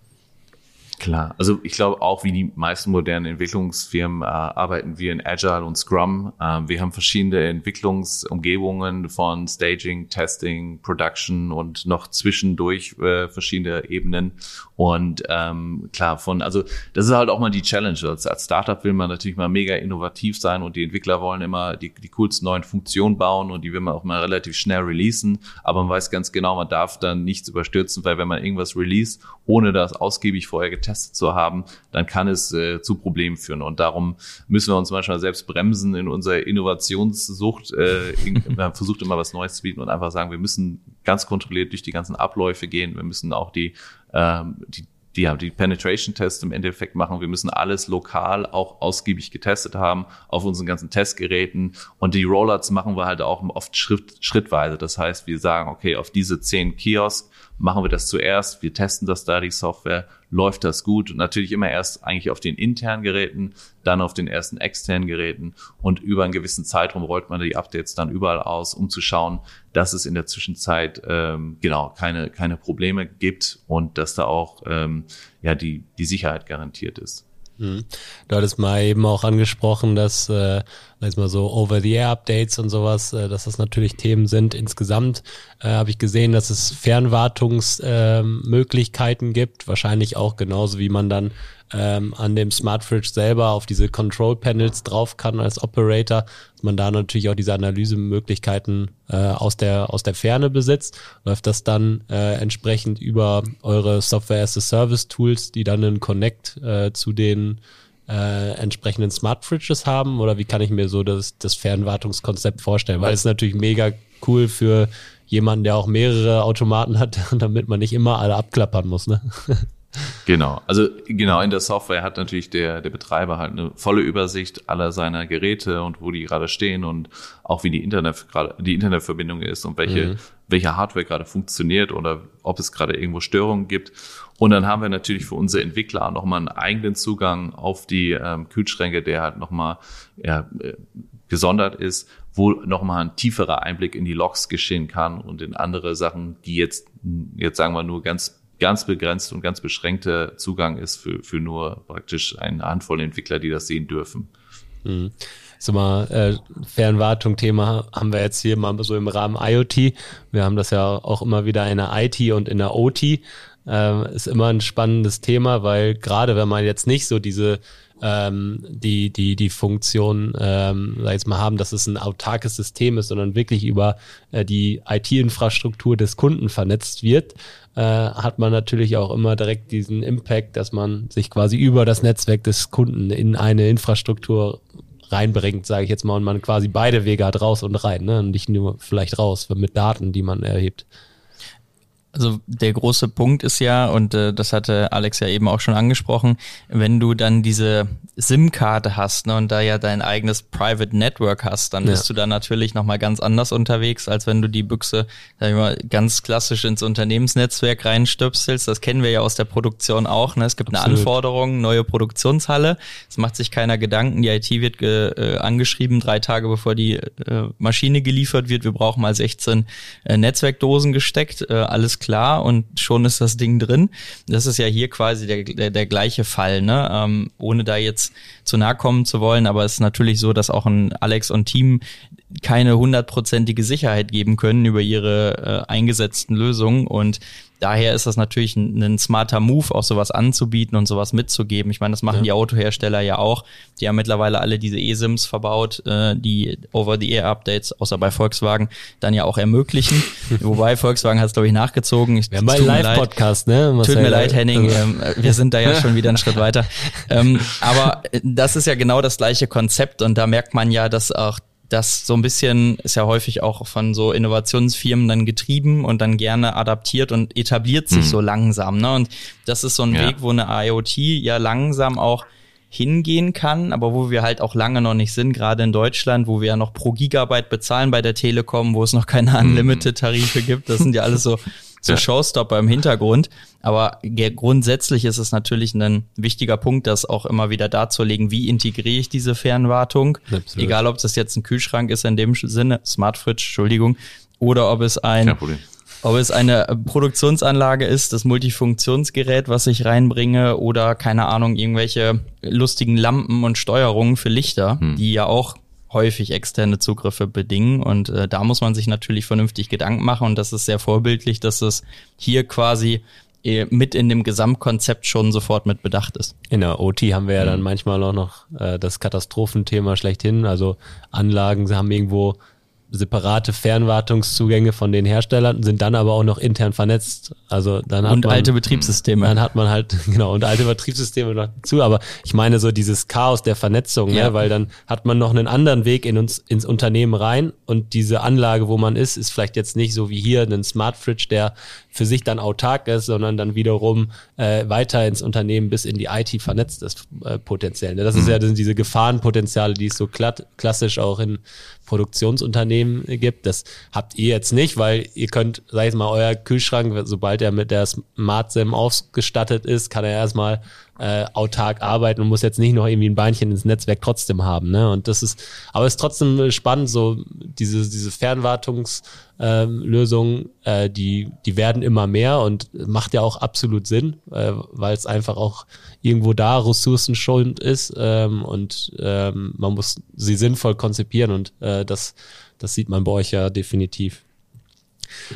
Klar, also ich glaube auch, wie die meisten modernen Entwicklungsfirmen äh, arbeiten wir in Agile und Scrum. Ähm, wir haben verschiedene Entwicklungsumgebungen von Staging, Testing, Production und noch zwischendurch äh, verschiedene Ebenen. Und ähm, klar, von, also das ist halt auch mal die Challenge. Als, als Startup will man natürlich mal mega innovativ sein und die Entwickler wollen immer die, die coolsten neuen Funktionen bauen und die will man auch mal relativ schnell releasen. Aber man weiß ganz genau, man darf dann nichts überstürzen, weil wenn man irgendwas release, ohne das ausgiebig vorher getestet getestet zu haben, dann kann es äh, zu Problemen führen. Und darum müssen wir uns manchmal selbst bremsen in unserer Innovationssucht. Äh, man versucht immer was Neues zu bieten und einfach sagen, wir müssen ganz kontrolliert durch die ganzen Abläufe gehen. Wir müssen auch die, ähm, die die haben die Penetration-Tests im Endeffekt machen. Wir müssen alles lokal auch ausgiebig getestet haben auf unseren ganzen Testgeräten. Und die Rollouts machen wir halt auch oft Schritt, schrittweise. Das heißt, wir sagen, okay, auf diese zehn Kiosk machen wir das zuerst. Wir testen das da, die Software, läuft das gut. Und natürlich immer erst eigentlich auf den internen Geräten, dann auf den ersten externen Geräten und über einen gewissen Zeitraum rollt man die Updates dann überall aus, um zu schauen, dass es in der Zwischenzeit ähm, genau keine, keine Probleme gibt und dass da auch ähm, ja die, die Sicherheit garantiert ist. Mhm. Du hattest mal eben auch angesprochen, dass äh, jetzt mal so Over-the-Air-Updates und sowas, äh, dass das natürlich Themen sind. Insgesamt äh, habe ich gesehen, dass es Fernwartungsmöglichkeiten äh, gibt, wahrscheinlich auch genauso wie man dann ähm, an dem Smart Fridge selber auf diese Control Panels drauf kann als Operator, dass man da natürlich auch diese Analysemöglichkeiten äh, aus der aus der Ferne besitzt, läuft das dann äh, entsprechend über eure Software as a Service Tools, die dann einen Connect äh, zu den äh, entsprechenden Smart Fridges haben oder wie kann ich mir so das, das Fernwartungskonzept vorstellen? Weil es natürlich mega cool für jemanden, der auch mehrere Automaten hat, damit man nicht immer alle abklappern muss. Ne? Genau, also genau in der Software hat natürlich der, der Betreiber halt eine volle Übersicht aller seiner Geräte und wo die gerade stehen und auch wie die Internet gerade die Internetverbindung ist und welche mhm. welche Hardware gerade funktioniert oder ob es gerade irgendwo Störungen gibt. Und dann haben wir natürlich für unsere Entwickler nochmal einen eigenen Zugang auf die ähm, Kühlschränke, der halt nochmal ja, äh, gesondert ist, wo nochmal ein tieferer Einblick in die Logs geschehen kann und in andere Sachen, die jetzt, jetzt sagen wir nur ganz ganz begrenzt und ganz beschränkter Zugang ist für, für nur praktisch eine Handvoll Entwickler, die das sehen dürfen. Mhm. So mal äh, Fernwartung Thema haben wir jetzt hier mal so im Rahmen IoT. Wir haben das ja auch immer wieder in der IT und in der OT. Äh, ist immer ein spannendes Thema, weil gerade wenn man jetzt nicht so diese ähm, die, die, die Funktion, ähm, sag jetzt mal, haben, dass es ein autarkes System ist, sondern wirklich über äh, die IT-Infrastruktur des Kunden vernetzt wird, äh, hat man natürlich auch immer direkt diesen Impact, dass man sich quasi über das Netzwerk des Kunden in eine Infrastruktur reinbringt, sage ich jetzt mal, und man quasi beide Wege hat, raus und rein, ne? Und nicht nur vielleicht raus mit Daten, die man erhebt. Also der große Punkt ist ja, und äh, das hatte Alex ja eben auch schon angesprochen, wenn du dann diese SIM-Karte hast ne, und da ja dein eigenes Private Network hast, dann ja. bist du da natürlich nochmal ganz anders unterwegs, als wenn du die Büchse sag ich mal, ganz klassisch ins Unternehmensnetzwerk reinstöpselst. Das kennen wir ja aus der Produktion auch. Ne? Es gibt Absolut. eine Anforderung, neue Produktionshalle. Es macht sich keiner Gedanken. Die IT wird ge, äh, angeschrieben, drei Tage bevor die äh, Maschine geliefert wird. Wir brauchen mal 16 äh, Netzwerkdosen gesteckt. Äh, alles klar und schon ist das Ding drin. Das ist ja hier quasi der, der, der gleiche Fall, ne? Ähm, ohne da jetzt zu nahe kommen zu wollen, aber es ist natürlich so, dass auch ein Alex und Team keine hundertprozentige Sicherheit geben können über ihre äh, eingesetzten Lösungen und daher ist das natürlich ein, ein, smarter Move, auch sowas anzubieten und sowas mitzugeben. Ich meine, das machen ja. die Autohersteller ja auch. Die haben mittlerweile alle diese eSIMs verbaut, äh, die Over-the-Air-Updates, außer bei Volkswagen, dann ja auch ermöglichen. Wobei Volkswagen hat es, glaube ich, nachgezogen. Ich, wir haben einen Live-Podcast, ne? Marcel, tut mir leid, Henning. Also ähm, wir sind da ja schon wieder einen Schritt weiter. Ähm, aber das ist ja genau das gleiche Konzept und da merkt man ja, dass auch das so ein bisschen ist ja häufig auch von so Innovationsfirmen dann getrieben und dann gerne adaptiert und etabliert sich mhm. so langsam. Ne? Und das ist so ein ja. Weg, wo eine IoT ja langsam auch hingehen kann, aber wo wir halt auch lange noch nicht sind, gerade in Deutschland, wo wir ja noch pro Gigabyte bezahlen bei der Telekom, wo es noch keine mhm. Unlimited-Tarife gibt. Das sind ja alles so so ja. Showstopper im Hintergrund. Aber grundsätzlich ist es natürlich ein wichtiger Punkt, das auch immer wieder darzulegen, wie integriere ich diese Fernwartung. Absolut. Egal, ob das jetzt ein Kühlschrank ist in dem Sinne, Smart Fridge, Entschuldigung, oder ob es ein ob es eine Produktionsanlage ist, das Multifunktionsgerät, was ich reinbringe, oder keine Ahnung, irgendwelche lustigen Lampen und Steuerungen für Lichter, hm. die ja auch häufig externe Zugriffe bedingen. Und äh, da muss man sich natürlich vernünftig Gedanken machen. Und das ist sehr vorbildlich, dass es hier quasi äh, mit in dem Gesamtkonzept schon sofort mit bedacht ist. In der OT haben wir ja dann mhm. manchmal auch noch äh, das Katastrophenthema schlechthin. Also Anlagen haben irgendwo separate Fernwartungszugänge von den Herstellern, sind dann aber auch noch intern vernetzt. Also dann hat und man, alte Betriebssysteme. Dann hat man halt, genau, und alte Betriebssysteme noch dazu. Aber ich meine so dieses Chaos der Vernetzung, ne, ja. ne, weil dann hat man noch einen anderen Weg in uns, ins Unternehmen rein und diese Anlage, wo man ist, ist vielleicht jetzt nicht so wie hier ein Smart Fridge, der für sich dann autark ist, sondern dann wiederum äh, weiter ins Unternehmen bis in die IT vernetzt ist, äh, potenziell. Ne? Das mhm. ist ja diese Gefahrenpotenziale, die es so klassisch auch in Produktionsunternehmen gibt. Das habt ihr jetzt nicht, weil ihr könnt, sag ich mal, euer Kühlschrank, sobald er mit der Smart SIM ausgestattet ist, kann er erstmal äh, autark arbeiten und muss jetzt nicht noch irgendwie ein Beinchen ins Netzwerk trotzdem haben. Ne? Und das ist, aber es ist trotzdem spannend, so diese, diese Fernwartungslösungen, äh, äh, die, die werden immer mehr und macht ja auch absolut Sinn, äh, weil es einfach auch irgendwo da ressourcenschonend ist ähm, und ähm, man muss sie sinnvoll konzipieren und äh, das, das sieht man bei euch ja definitiv.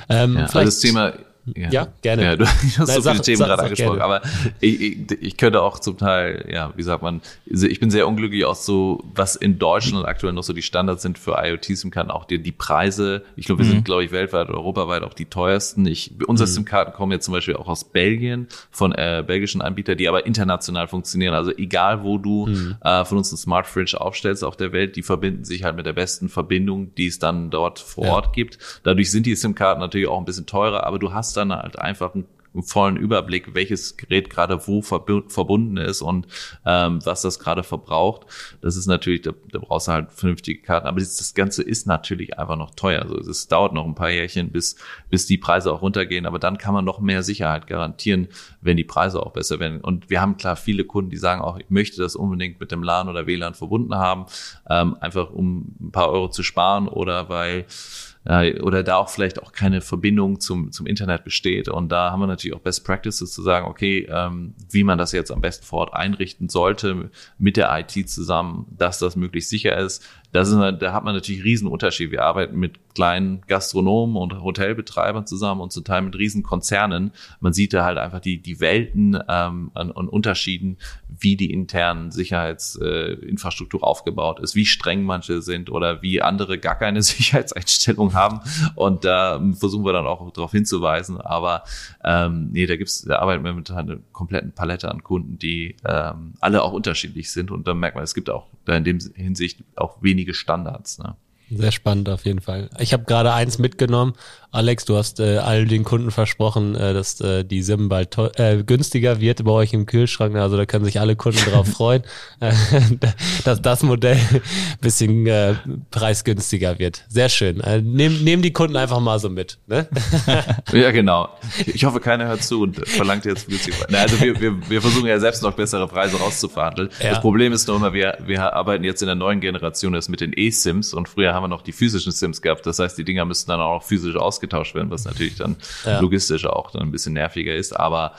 Ähm, ja, also das Thema ja, ja gerne. Ja, du hast Nein, so sag, viele Themen sag, gerade sag angesprochen, gerne. aber ich, ich, ich könnte auch zum Teil, ja, wie sagt man, ich bin sehr unglücklich auch so, was in Deutschland aktuell noch so die Standards sind für IoT-SIM-Karten, auch die, die Preise. Ich glaube, wir mhm. sind, glaube ich, weltweit, europaweit auch die teuersten. Ich, unsere mhm. SIM-Karten kommen jetzt zum Beispiel auch aus Belgien, von äh, belgischen Anbietern, die aber international funktionieren. Also egal, wo du mhm. äh, von uns ein Smart Fridge aufstellst auf der Welt, die verbinden sich halt mit der besten Verbindung, die es dann dort vor ja. Ort gibt. Dadurch sind die SIM-Karten natürlich auch ein bisschen teurer, aber du hast dann halt einfach einen, einen vollen Überblick, welches Gerät gerade wo verbunden ist und ähm, was das gerade verbraucht. Das ist natürlich, da, da brauchst du halt vernünftige Karten. Aber das, das Ganze ist natürlich einfach noch teuer. Also es dauert noch ein paar Jährchen, bis, bis die Preise auch runtergehen. Aber dann kann man noch mehr Sicherheit garantieren, wenn die Preise auch besser werden. Und wir haben klar viele Kunden, die sagen auch, ich möchte das unbedingt mit dem LAN oder WLAN verbunden haben, ähm, einfach um ein paar Euro zu sparen oder weil äh, oder da auch vielleicht auch keine Verbindung zum, zum Internet besteht. Und da haben wir natürlich auch Best Practices zu sagen, okay, ähm, wie man das jetzt am besten vor Ort einrichten sollte mit der IT zusammen, dass das möglichst sicher ist, das ist, da hat man natürlich Riesenunterschied. Wir arbeiten mit kleinen Gastronomen und Hotelbetreibern zusammen und zum Teil mit Riesenkonzernen. Man sieht da halt einfach die, die Welten ähm, an, an Unterschieden, wie die internen Sicherheitsinfrastruktur äh, aufgebaut ist, wie streng manche sind oder wie andere gar keine Sicherheitseinstellung haben. Und da ähm, versuchen wir dann auch darauf hinzuweisen. Aber ähm, nee, da gibt's, da arbeiten wir mit einer kompletten Palette an Kunden, die ähm, alle auch unterschiedlich sind. Und da merkt man, es gibt auch da in dem Hinsicht auch wenige Standards. Ne? Sehr spannend auf jeden Fall. Ich habe gerade eins mitgenommen Alex, du hast äh, all den Kunden versprochen, äh, dass äh, die Sim bald äh, günstiger wird bei euch im Kühlschrank. Also da können sich alle Kunden drauf freuen, äh, dass das Modell bisschen äh, preisgünstiger wird. Sehr schön. Äh, nehmen nehm die Kunden einfach mal so mit. Ne? ja, genau. Ich hoffe, keiner hört zu und verlangt jetzt günstig. Also wir, wir, wir versuchen ja selbst noch bessere Preise rauszuverhandeln. Ja. Das Problem ist nur immer, wir, wir arbeiten jetzt in der neuen Generation das mit den E-Sims und früher haben wir noch die physischen Sims gehabt. Das heißt, die Dinger müssten dann auch physisch ausgetauscht ausgetauscht werden, was natürlich dann ja. logistisch auch dann ein bisschen nerviger ist. Aber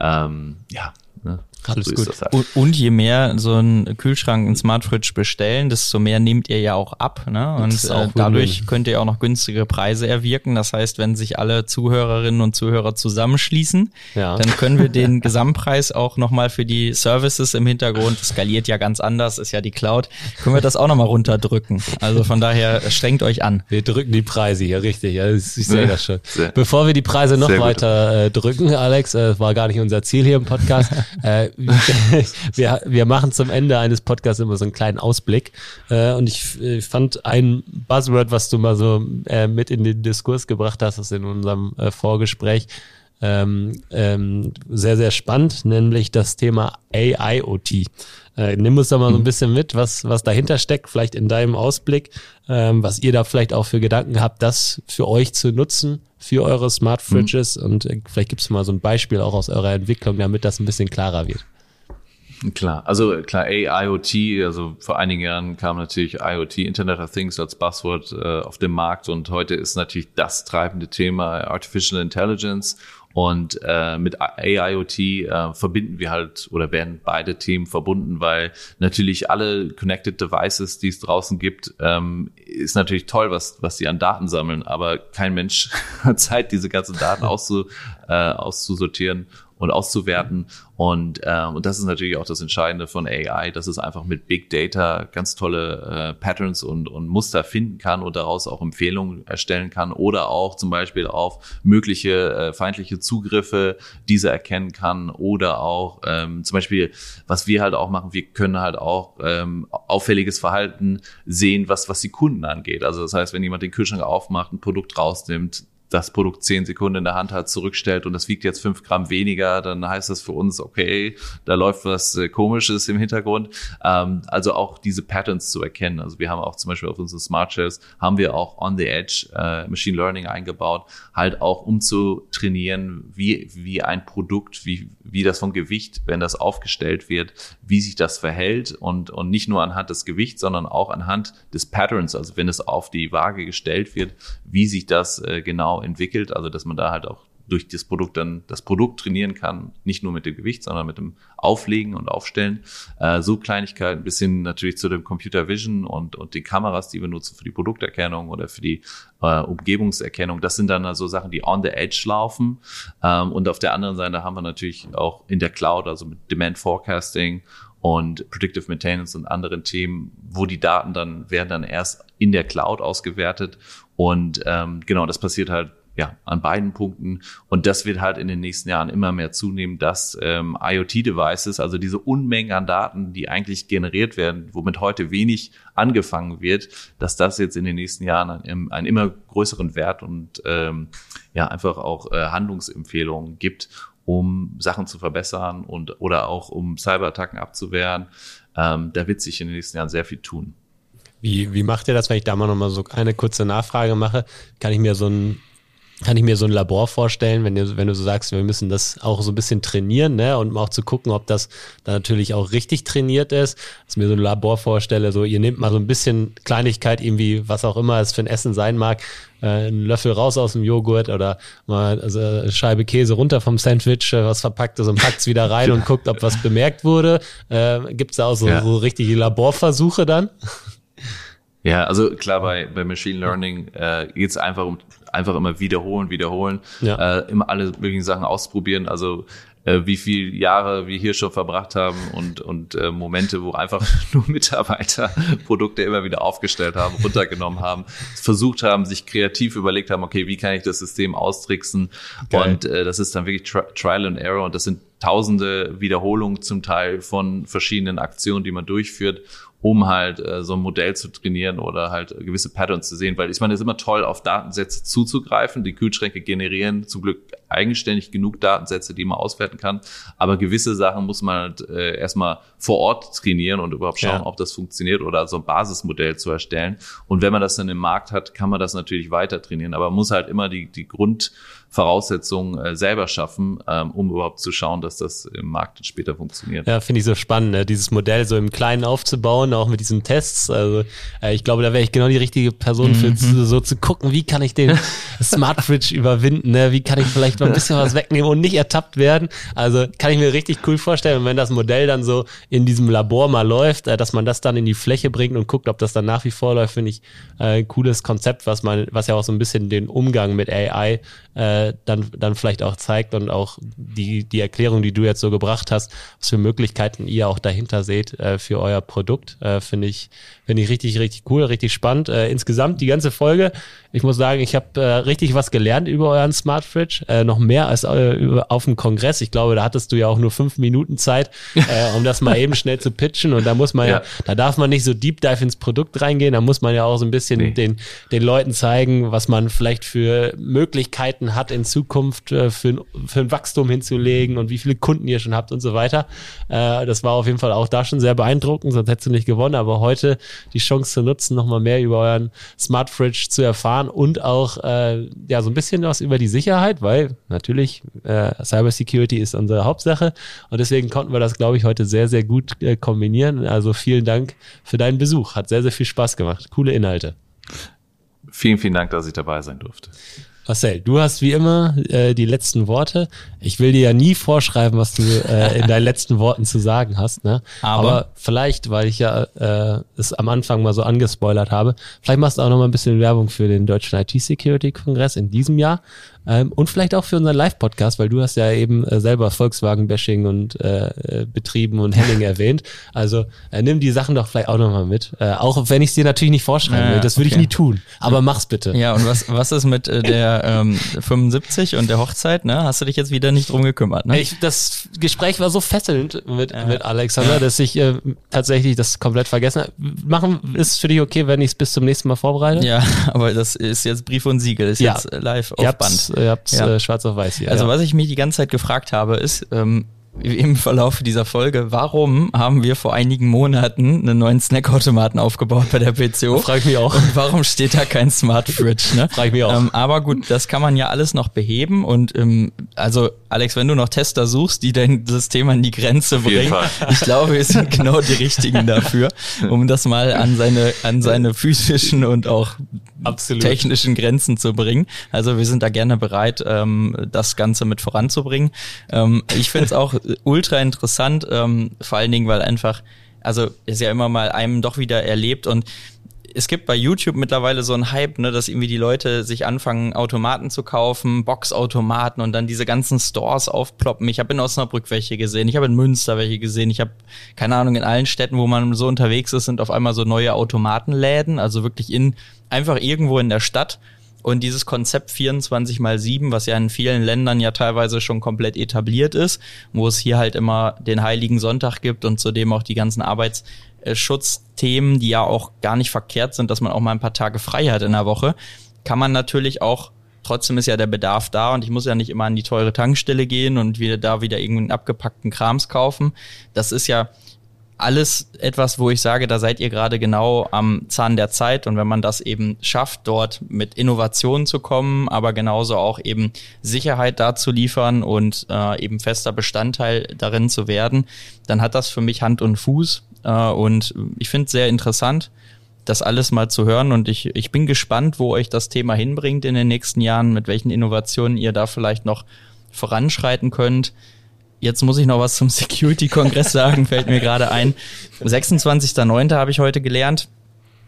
ähm, ja, Ne? Alles so gut. Halt. Und, und, je mehr so ein Kühlschrank, ein Smart Fridge bestellen, desto mehr nehmt ihr ja auch ab. Ne? Und äh, dadurch könnt ihr auch noch günstigere Preise erwirken. Das heißt, wenn sich alle Zuhörerinnen und Zuhörer zusammenschließen, ja. dann können wir den Gesamtpreis auch nochmal für die Services im Hintergrund, skaliert ja ganz anders, ist ja die Cloud, können wir das auch nochmal runterdrücken. Also von daher strengt euch an. Wir drücken die Preise hier, richtig. Ja, ich sehe das schon. Sehr. Bevor wir die Preise noch weiter äh, drücken, Alex, äh, war gar nicht unser Ziel hier im Podcast. Äh, wir, wir machen zum Ende eines Podcasts immer so einen kleinen Ausblick. Äh, und ich, ich fand ein Buzzword, was du mal so äh, mit in den Diskurs gebracht hast, das in unserem äh, Vorgespräch, ähm, ähm, sehr, sehr spannend, nämlich das Thema AIoT. Äh, nimm uns da mal so ein mhm. bisschen mit, was, was dahinter steckt, vielleicht in deinem Ausblick, ähm, was ihr da vielleicht auch für Gedanken habt, das für euch zu nutzen, für eure Smart mhm. Fridges. Mhm. Und äh, vielleicht gibst du mal so ein Beispiel auch aus eurer Entwicklung, damit das ein bisschen klarer wird. Klar, also klar, AIoT, also vor einigen Jahren kam natürlich IoT, Internet of Things als Buzzword äh, auf den Markt und heute ist natürlich das treibende Thema Artificial Intelligence und äh, mit AIoT äh, verbinden wir halt oder werden beide Themen verbunden, weil natürlich alle Connected Devices, die es draußen gibt, ähm, ist natürlich toll, was, was sie an Daten sammeln, aber kein Mensch hat Zeit, diese ganzen Daten auszu, äh, auszusortieren und auszuwerten. Und, äh, und das ist natürlich auch das Entscheidende von AI, dass es einfach mit Big Data ganz tolle äh, Patterns und, und Muster finden kann und daraus auch Empfehlungen erstellen kann oder auch zum Beispiel auf mögliche äh, feindliche Zugriffe diese erkennen kann oder auch ähm, zum Beispiel, was wir halt auch machen, wir können halt auch ähm, auffälliges Verhalten sehen, was, was die Kunden angeht. Also das heißt, wenn jemand den Kühlschrank aufmacht, ein Produkt rausnimmt, das Produkt zehn Sekunden in der Hand hat, zurückstellt und das wiegt jetzt fünf Gramm weniger, dann heißt das für uns, okay, da läuft was äh, Komisches im Hintergrund. Ähm, also auch diese Patterns zu erkennen. Also wir haben auch zum Beispiel auf unseren Smart Shells haben wir auch on the edge äh, Machine Learning eingebaut, halt auch um zu trainieren, wie, wie ein Produkt, wie, wie das vom Gewicht, wenn das aufgestellt wird, wie sich das verhält und, und nicht nur anhand des Gewichts, sondern auch anhand des Patterns, also wenn es auf die Waage gestellt wird, wie sich das äh, genau entwickelt, also dass man da halt auch durch das Produkt dann das Produkt trainieren kann, nicht nur mit dem Gewicht, sondern mit dem Auflegen und Aufstellen. Äh, so Kleinigkeiten bis hin natürlich zu dem Computer Vision und, und die Kameras, die wir nutzen für die Produkterkennung oder für die äh, Umgebungserkennung. Das sind dann also Sachen, die on the edge laufen. Ähm, und auf der anderen Seite haben wir natürlich auch in der Cloud, also mit Demand Forecasting und Predictive Maintenance und anderen Themen, wo die Daten dann werden dann erst in der Cloud ausgewertet und ähm, genau, das passiert halt ja, an beiden Punkten. Und das wird halt in den nächsten Jahren immer mehr zunehmen, dass ähm, IoT-Devices, also diese Unmengen an Daten, die eigentlich generiert werden, womit heute wenig angefangen wird, dass das jetzt in den nächsten Jahren einen, einen immer größeren Wert und ähm, ja einfach auch äh, Handlungsempfehlungen gibt, um Sachen zu verbessern und oder auch um Cyberattacken abzuwehren. Ähm, da wird sich in den nächsten Jahren sehr viel tun. Wie, wie macht ihr das, wenn ich da mal nochmal so eine kurze Nachfrage mache? Kann ich mir so ein, kann ich mir so ein Labor vorstellen, wenn du, wenn du so sagst, wir müssen das auch so ein bisschen trainieren, ne? Und auch zu gucken, ob das da natürlich auch richtig trainiert ist. Dass ich mir so ein Labor vorstelle, so ihr nehmt mal so ein bisschen Kleinigkeit, irgendwie, was auch immer es für ein Essen sein mag, äh, einen Löffel raus aus dem Joghurt oder mal also eine Scheibe Käse runter vom Sandwich, äh, was verpackt ist und packt es wieder rein und guckt, ob was bemerkt wurde. Äh, Gibt es da auch so, ja. so richtige Laborversuche dann? Ja, also klar, bei, bei Machine Learning äh, geht es einfach um einfach immer wiederholen, wiederholen, ja. äh, immer alle möglichen Sachen ausprobieren. Also äh, wie viele Jahre wir hier schon verbracht haben und, und äh, Momente, wo einfach nur Mitarbeiter Produkte immer wieder aufgestellt haben, runtergenommen haben, versucht haben, sich kreativ überlegt haben, okay, wie kann ich das System austricksen? Geil. Und äh, das ist dann wirklich Tri Trial and Error und das sind tausende Wiederholungen zum Teil von verschiedenen Aktionen, die man durchführt um halt äh, so ein Modell zu trainieren oder halt gewisse Patterns zu sehen, weil ich meine, es ist immer toll, auf Datensätze zuzugreifen. Die Kühlschränke generieren zum Glück eigenständig genug Datensätze, die man auswerten kann, aber gewisse Sachen muss man halt äh, erstmal vor Ort trainieren und überhaupt schauen, ja. ob das funktioniert oder so ein Basismodell zu erstellen. Und wenn man das dann im Markt hat, kann man das natürlich weiter trainieren, aber man muss halt immer die, die Grund Voraussetzungen äh, selber schaffen, ähm, um überhaupt zu schauen, dass das im Markt später funktioniert. Ja, finde ich so spannend, ne? dieses Modell so im Kleinen aufzubauen, auch mit diesen Tests. Also äh, ich glaube, da wäre ich genau die richtige Person für, mhm. so zu gucken, wie kann ich den Smart Fridge überwinden, ne? wie kann ich vielleicht mal ein bisschen was wegnehmen und nicht ertappt werden. Also kann ich mir richtig cool vorstellen, und wenn das Modell dann so in diesem Labor mal läuft, äh, dass man das dann in die Fläche bringt und guckt, ob das dann nach wie vor läuft, finde ich äh, ein cooles Konzept, was man, was ja auch so ein bisschen den Umgang mit AI äh, dann, dann vielleicht auch zeigt und auch die, die Erklärung, die du jetzt so gebracht hast, was für Möglichkeiten ihr auch dahinter seht äh, für euer Produkt, äh, finde ich, finde ich richtig, richtig cool, richtig spannend. Äh, insgesamt die ganze Folge, ich muss sagen, ich habe äh, richtig was gelernt über euren Smart Fridge, äh, noch mehr als äh, über, auf dem Kongress. Ich glaube, da hattest du ja auch nur fünf Minuten Zeit, äh, um das mal eben schnell zu pitchen und da muss man ja. ja, da darf man nicht so deep dive ins Produkt reingehen, da muss man ja auch so ein bisschen nee. den, den Leuten zeigen, was man vielleicht für Möglichkeiten hat in Zukunft äh, für, für ein Wachstum hinzulegen und wie viele Kunden ihr schon habt und so weiter. Das war auf jeden Fall auch da schon sehr beeindruckend, sonst hättest du nicht gewonnen, aber heute die Chance zu nutzen, nochmal mehr über euren Smart Fridge zu erfahren und auch äh, ja so ein bisschen was über die Sicherheit, weil natürlich äh, Cybersecurity ist unsere Hauptsache und deswegen konnten wir das, glaube ich, heute sehr, sehr gut äh, kombinieren. Also vielen Dank für deinen Besuch. Hat sehr, sehr viel Spaß gemacht. Coole Inhalte. Vielen, vielen Dank, dass ich dabei sein durfte. Marcel, du hast wie immer äh, die letzten Worte. Ich will dir ja nie vorschreiben, was du äh, in deinen letzten Worten zu sagen hast. Ne? Aber, Aber vielleicht, weil ich ja äh, es am Anfang mal so angespoilert habe, vielleicht machst du auch noch mal ein bisschen Werbung für den Deutschen IT-Security-Kongress in diesem Jahr. Ähm, und vielleicht auch für unseren Live-Podcast, weil du hast ja eben äh, selber Volkswagen-Bashing und äh, äh betrieben und Henning erwähnt. Also äh, nimm die Sachen doch vielleicht auch nochmal mit. Äh, auch wenn ich es dir natürlich nicht vorschreiben will. Das würde okay. ich nie tun. Aber mach's bitte. Ja, und was, was ist mit äh, der ähm, 75 und der Hochzeit? Ne? Hast du dich jetzt wieder nicht drum gekümmert? Ne? Ich, das Gespräch war so fesselnd mit, ja. mit Alexander, dass ich äh, tatsächlich das komplett vergessen habe. Machen ist für dich okay, wenn ich es bis zum nächsten Mal vorbereite? Ja, aber das ist jetzt Brief und Siegel, ist ja. jetzt live auf Band ihr habt ja. äh, schwarz auf weiß hier. Also ja. was ich mich die ganze Zeit gefragt habe, ist, ähm, im Verlauf dieser Folge, warum haben wir vor einigen Monaten einen neuen Snackautomaten aufgebaut bei der PCO? Frag ich mich auch. Und warum steht da kein Smart Fridge? Ne? Frag ich mich auch. Ähm, aber gut, das kann man ja alles noch beheben und ähm, also Alex, wenn du noch Tester suchst, die dein System an die Grenze bringen, ich glaube, wir sind genau die richtigen dafür, um das mal an seine an seine physischen und auch Absolut. technischen Grenzen zu bringen. Also wir sind da gerne bereit, ähm, das Ganze mit voranzubringen. Ähm, ich finde es auch ultra interessant, ähm, vor allen Dingen, weil einfach, also ist ja immer mal einem doch wieder erlebt und es gibt bei YouTube mittlerweile so einen Hype, ne, dass irgendwie die Leute sich anfangen, Automaten zu kaufen, Boxautomaten und dann diese ganzen Stores aufploppen. Ich habe in Osnabrück welche gesehen, ich habe in Münster welche gesehen, ich habe, keine Ahnung, in allen Städten, wo man so unterwegs ist, sind auf einmal so neue Automatenläden, also wirklich in, einfach irgendwo in der Stadt. Und dieses Konzept 24 mal 7, was ja in vielen Ländern ja teilweise schon komplett etabliert ist, wo es hier halt immer den Heiligen Sonntag gibt und zudem auch die ganzen Arbeitsschutzthemen, die ja auch gar nicht verkehrt sind, dass man auch mal ein paar Tage frei hat in der Woche, kann man natürlich auch trotzdem ist ja der Bedarf da und ich muss ja nicht immer an die teure Tankstelle gehen und wieder da wieder irgendeinen abgepackten Krams kaufen. Das ist ja alles etwas, wo ich sage, da seid ihr gerade genau am Zahn der Zeit und wenn man das eben schafft, dort mit Innovationen zu kommen, aber genauso auch eben Sicherheit dazu liefern und äh, eben fester Bestandteil darin zu werden, dann hat das für mich Hand und Fuß und ich finde es sehr interessant das alles mal zu hören und ich, ich bin gespannt, wo euch das Thema hinbringt in den nächsten Jahren, mit welchen Innovationen ihr da vielleicht noch voranschreiten könnt. Jetzt muss ich noch was zum Security-Kongress sagen, fällt mir gerade ein. 26.09. habe ich heute gelernt.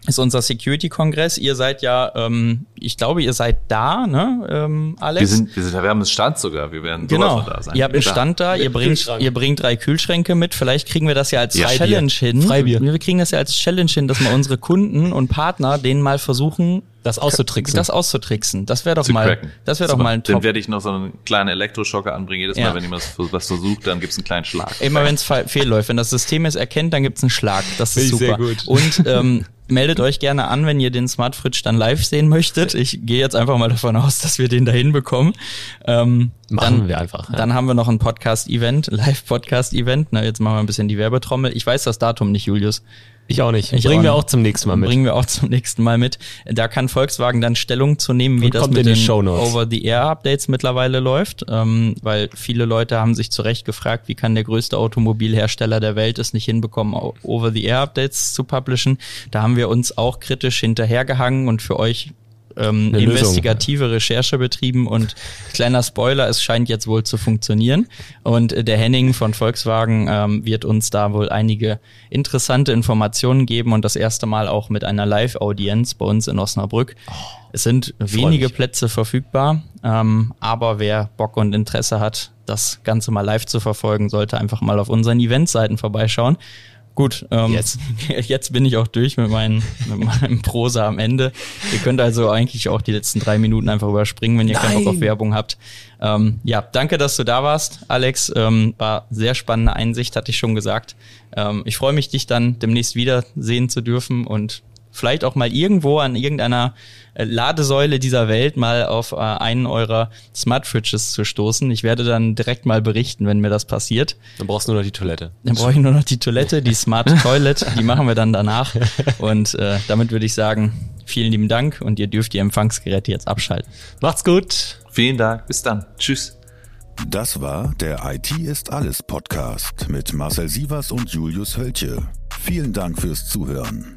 Ist unser Security-Kongress. Ihr seid ja, ähm, ich glaube, ihr seid da, ne, ähm, Alex? Wir sind, wir sind, wir haben einen Stand sogar. Wir werden genau. da sein. Ihr habt einen Stand da. Ihr bringt, ihr bringt drei Kühlschränke mit. Vielleicht kriegen wir das ja als Ja. Challenge hin. Freibier. Wir kriegen das ja als Challenge hin, dass wir unsere Kunden und Partner denen mal versuchen, Das auszutricksen. das auszutricksen. Das wäre doch zu mal, cracken. das wäre doch mal ein Dann Top. werde ich noch so einen kleinen Elektroschocker anbringen. Jedes Ja. Mal, wenn jemand was- versucht, dann gibt's einen kleinen Schlag. Immer wenn es fehl läuft. Wenn das System es erkennt, dann gibt's einen Schlag. Das ist ich super. sehr gut. Und ähm, meldet euch gerne an, wenn ihr den Smart Fridge dann live sehen möchtet. Ich gehe jetzt einfach mal davon aus, dass wir den da hinbekommen. Ähm, Machen dann, wir einfach. Ja. Dann haben wir noch ein Podcast-Event, Live-Podcast-Event. Na, jetzt machen wir ein bisschen die Werbetrommel. Ich weiß das Datum nicht, Julius. Ich auch nicht. Ich Bringen auch wir nicht. auch zum nächsten Mal mit. Bringen wir auch zum nächsten Mal mit. Da kann Volkswagen dann Stellung zu nehmen, wie Und das mit den. Over-the-Air-Updates mittlerweile läuft, ähm, weil viele Leute haben sich zu Recht gefragt, wie kann der größte Automobilhersteller der Welt es nicht hinbekommen, Over-the-Air-Updates zu publishen. Da haben wir uns auch kritisch hinterhergehangen und für euch ähm, Eine Lösung. investigative Recherche betrieben und kleiner Spoiler, es scheint jetzt wohl zu funktionieren. Und äh, der Henning von Volkswagen ähm, wird uns da wohl einige interessante Informationen geben und das erste Mal auch mit einer Live-Audienz bei uns in Osnabrück. es sind wenige mich. Plätze verfügbar, ähm, aber wer Bock und Interesse hat, das Ganze mal live zu verfolgen, sollte einfach mal auf unseren Eventseiten vorbeischauen. Gut, ähm, Jetzt. jetzt bin ich auch durch mit, meinen, mit meinem Prosa am Ende. Ihr könnt also eigentlich auch die letzten drei Minuten einfach überspringen, wenn ihr keinen Bock auf Werbung habt. Ähm, ja, danke, dass du da warst, Alex. Ähm, war sehr spannende Einsicht, hatte ich schon gesagt. Ähm, ich freue mich, dich dann demnächst wieder sehen zu dürfen und vielleicht auch mal irgendwo an irgendeiner äh, Ladesäule dieser Welt mal auf äh, einen eurer Smart Fridges zu stoßen. Ich werde dann direkt mal berichten, wenn mir das passiert. Dann brauchst du nur noch die Toilette. Dann brauche ich nur noch die Toilette, die Smart Toilet, die machen wir dann danach. Und äh, damit würde ich sagen, vielen lieben Dank und ihr dürft die Empfangsgeräte jetzt abschalten. Macht's gut. Vielen Dank. Bis dann. Tschüss. Das war der IT ist alles Podcast mit Marcel Sievers und Julius Hölche. Vielen Dank fürs Zuhören.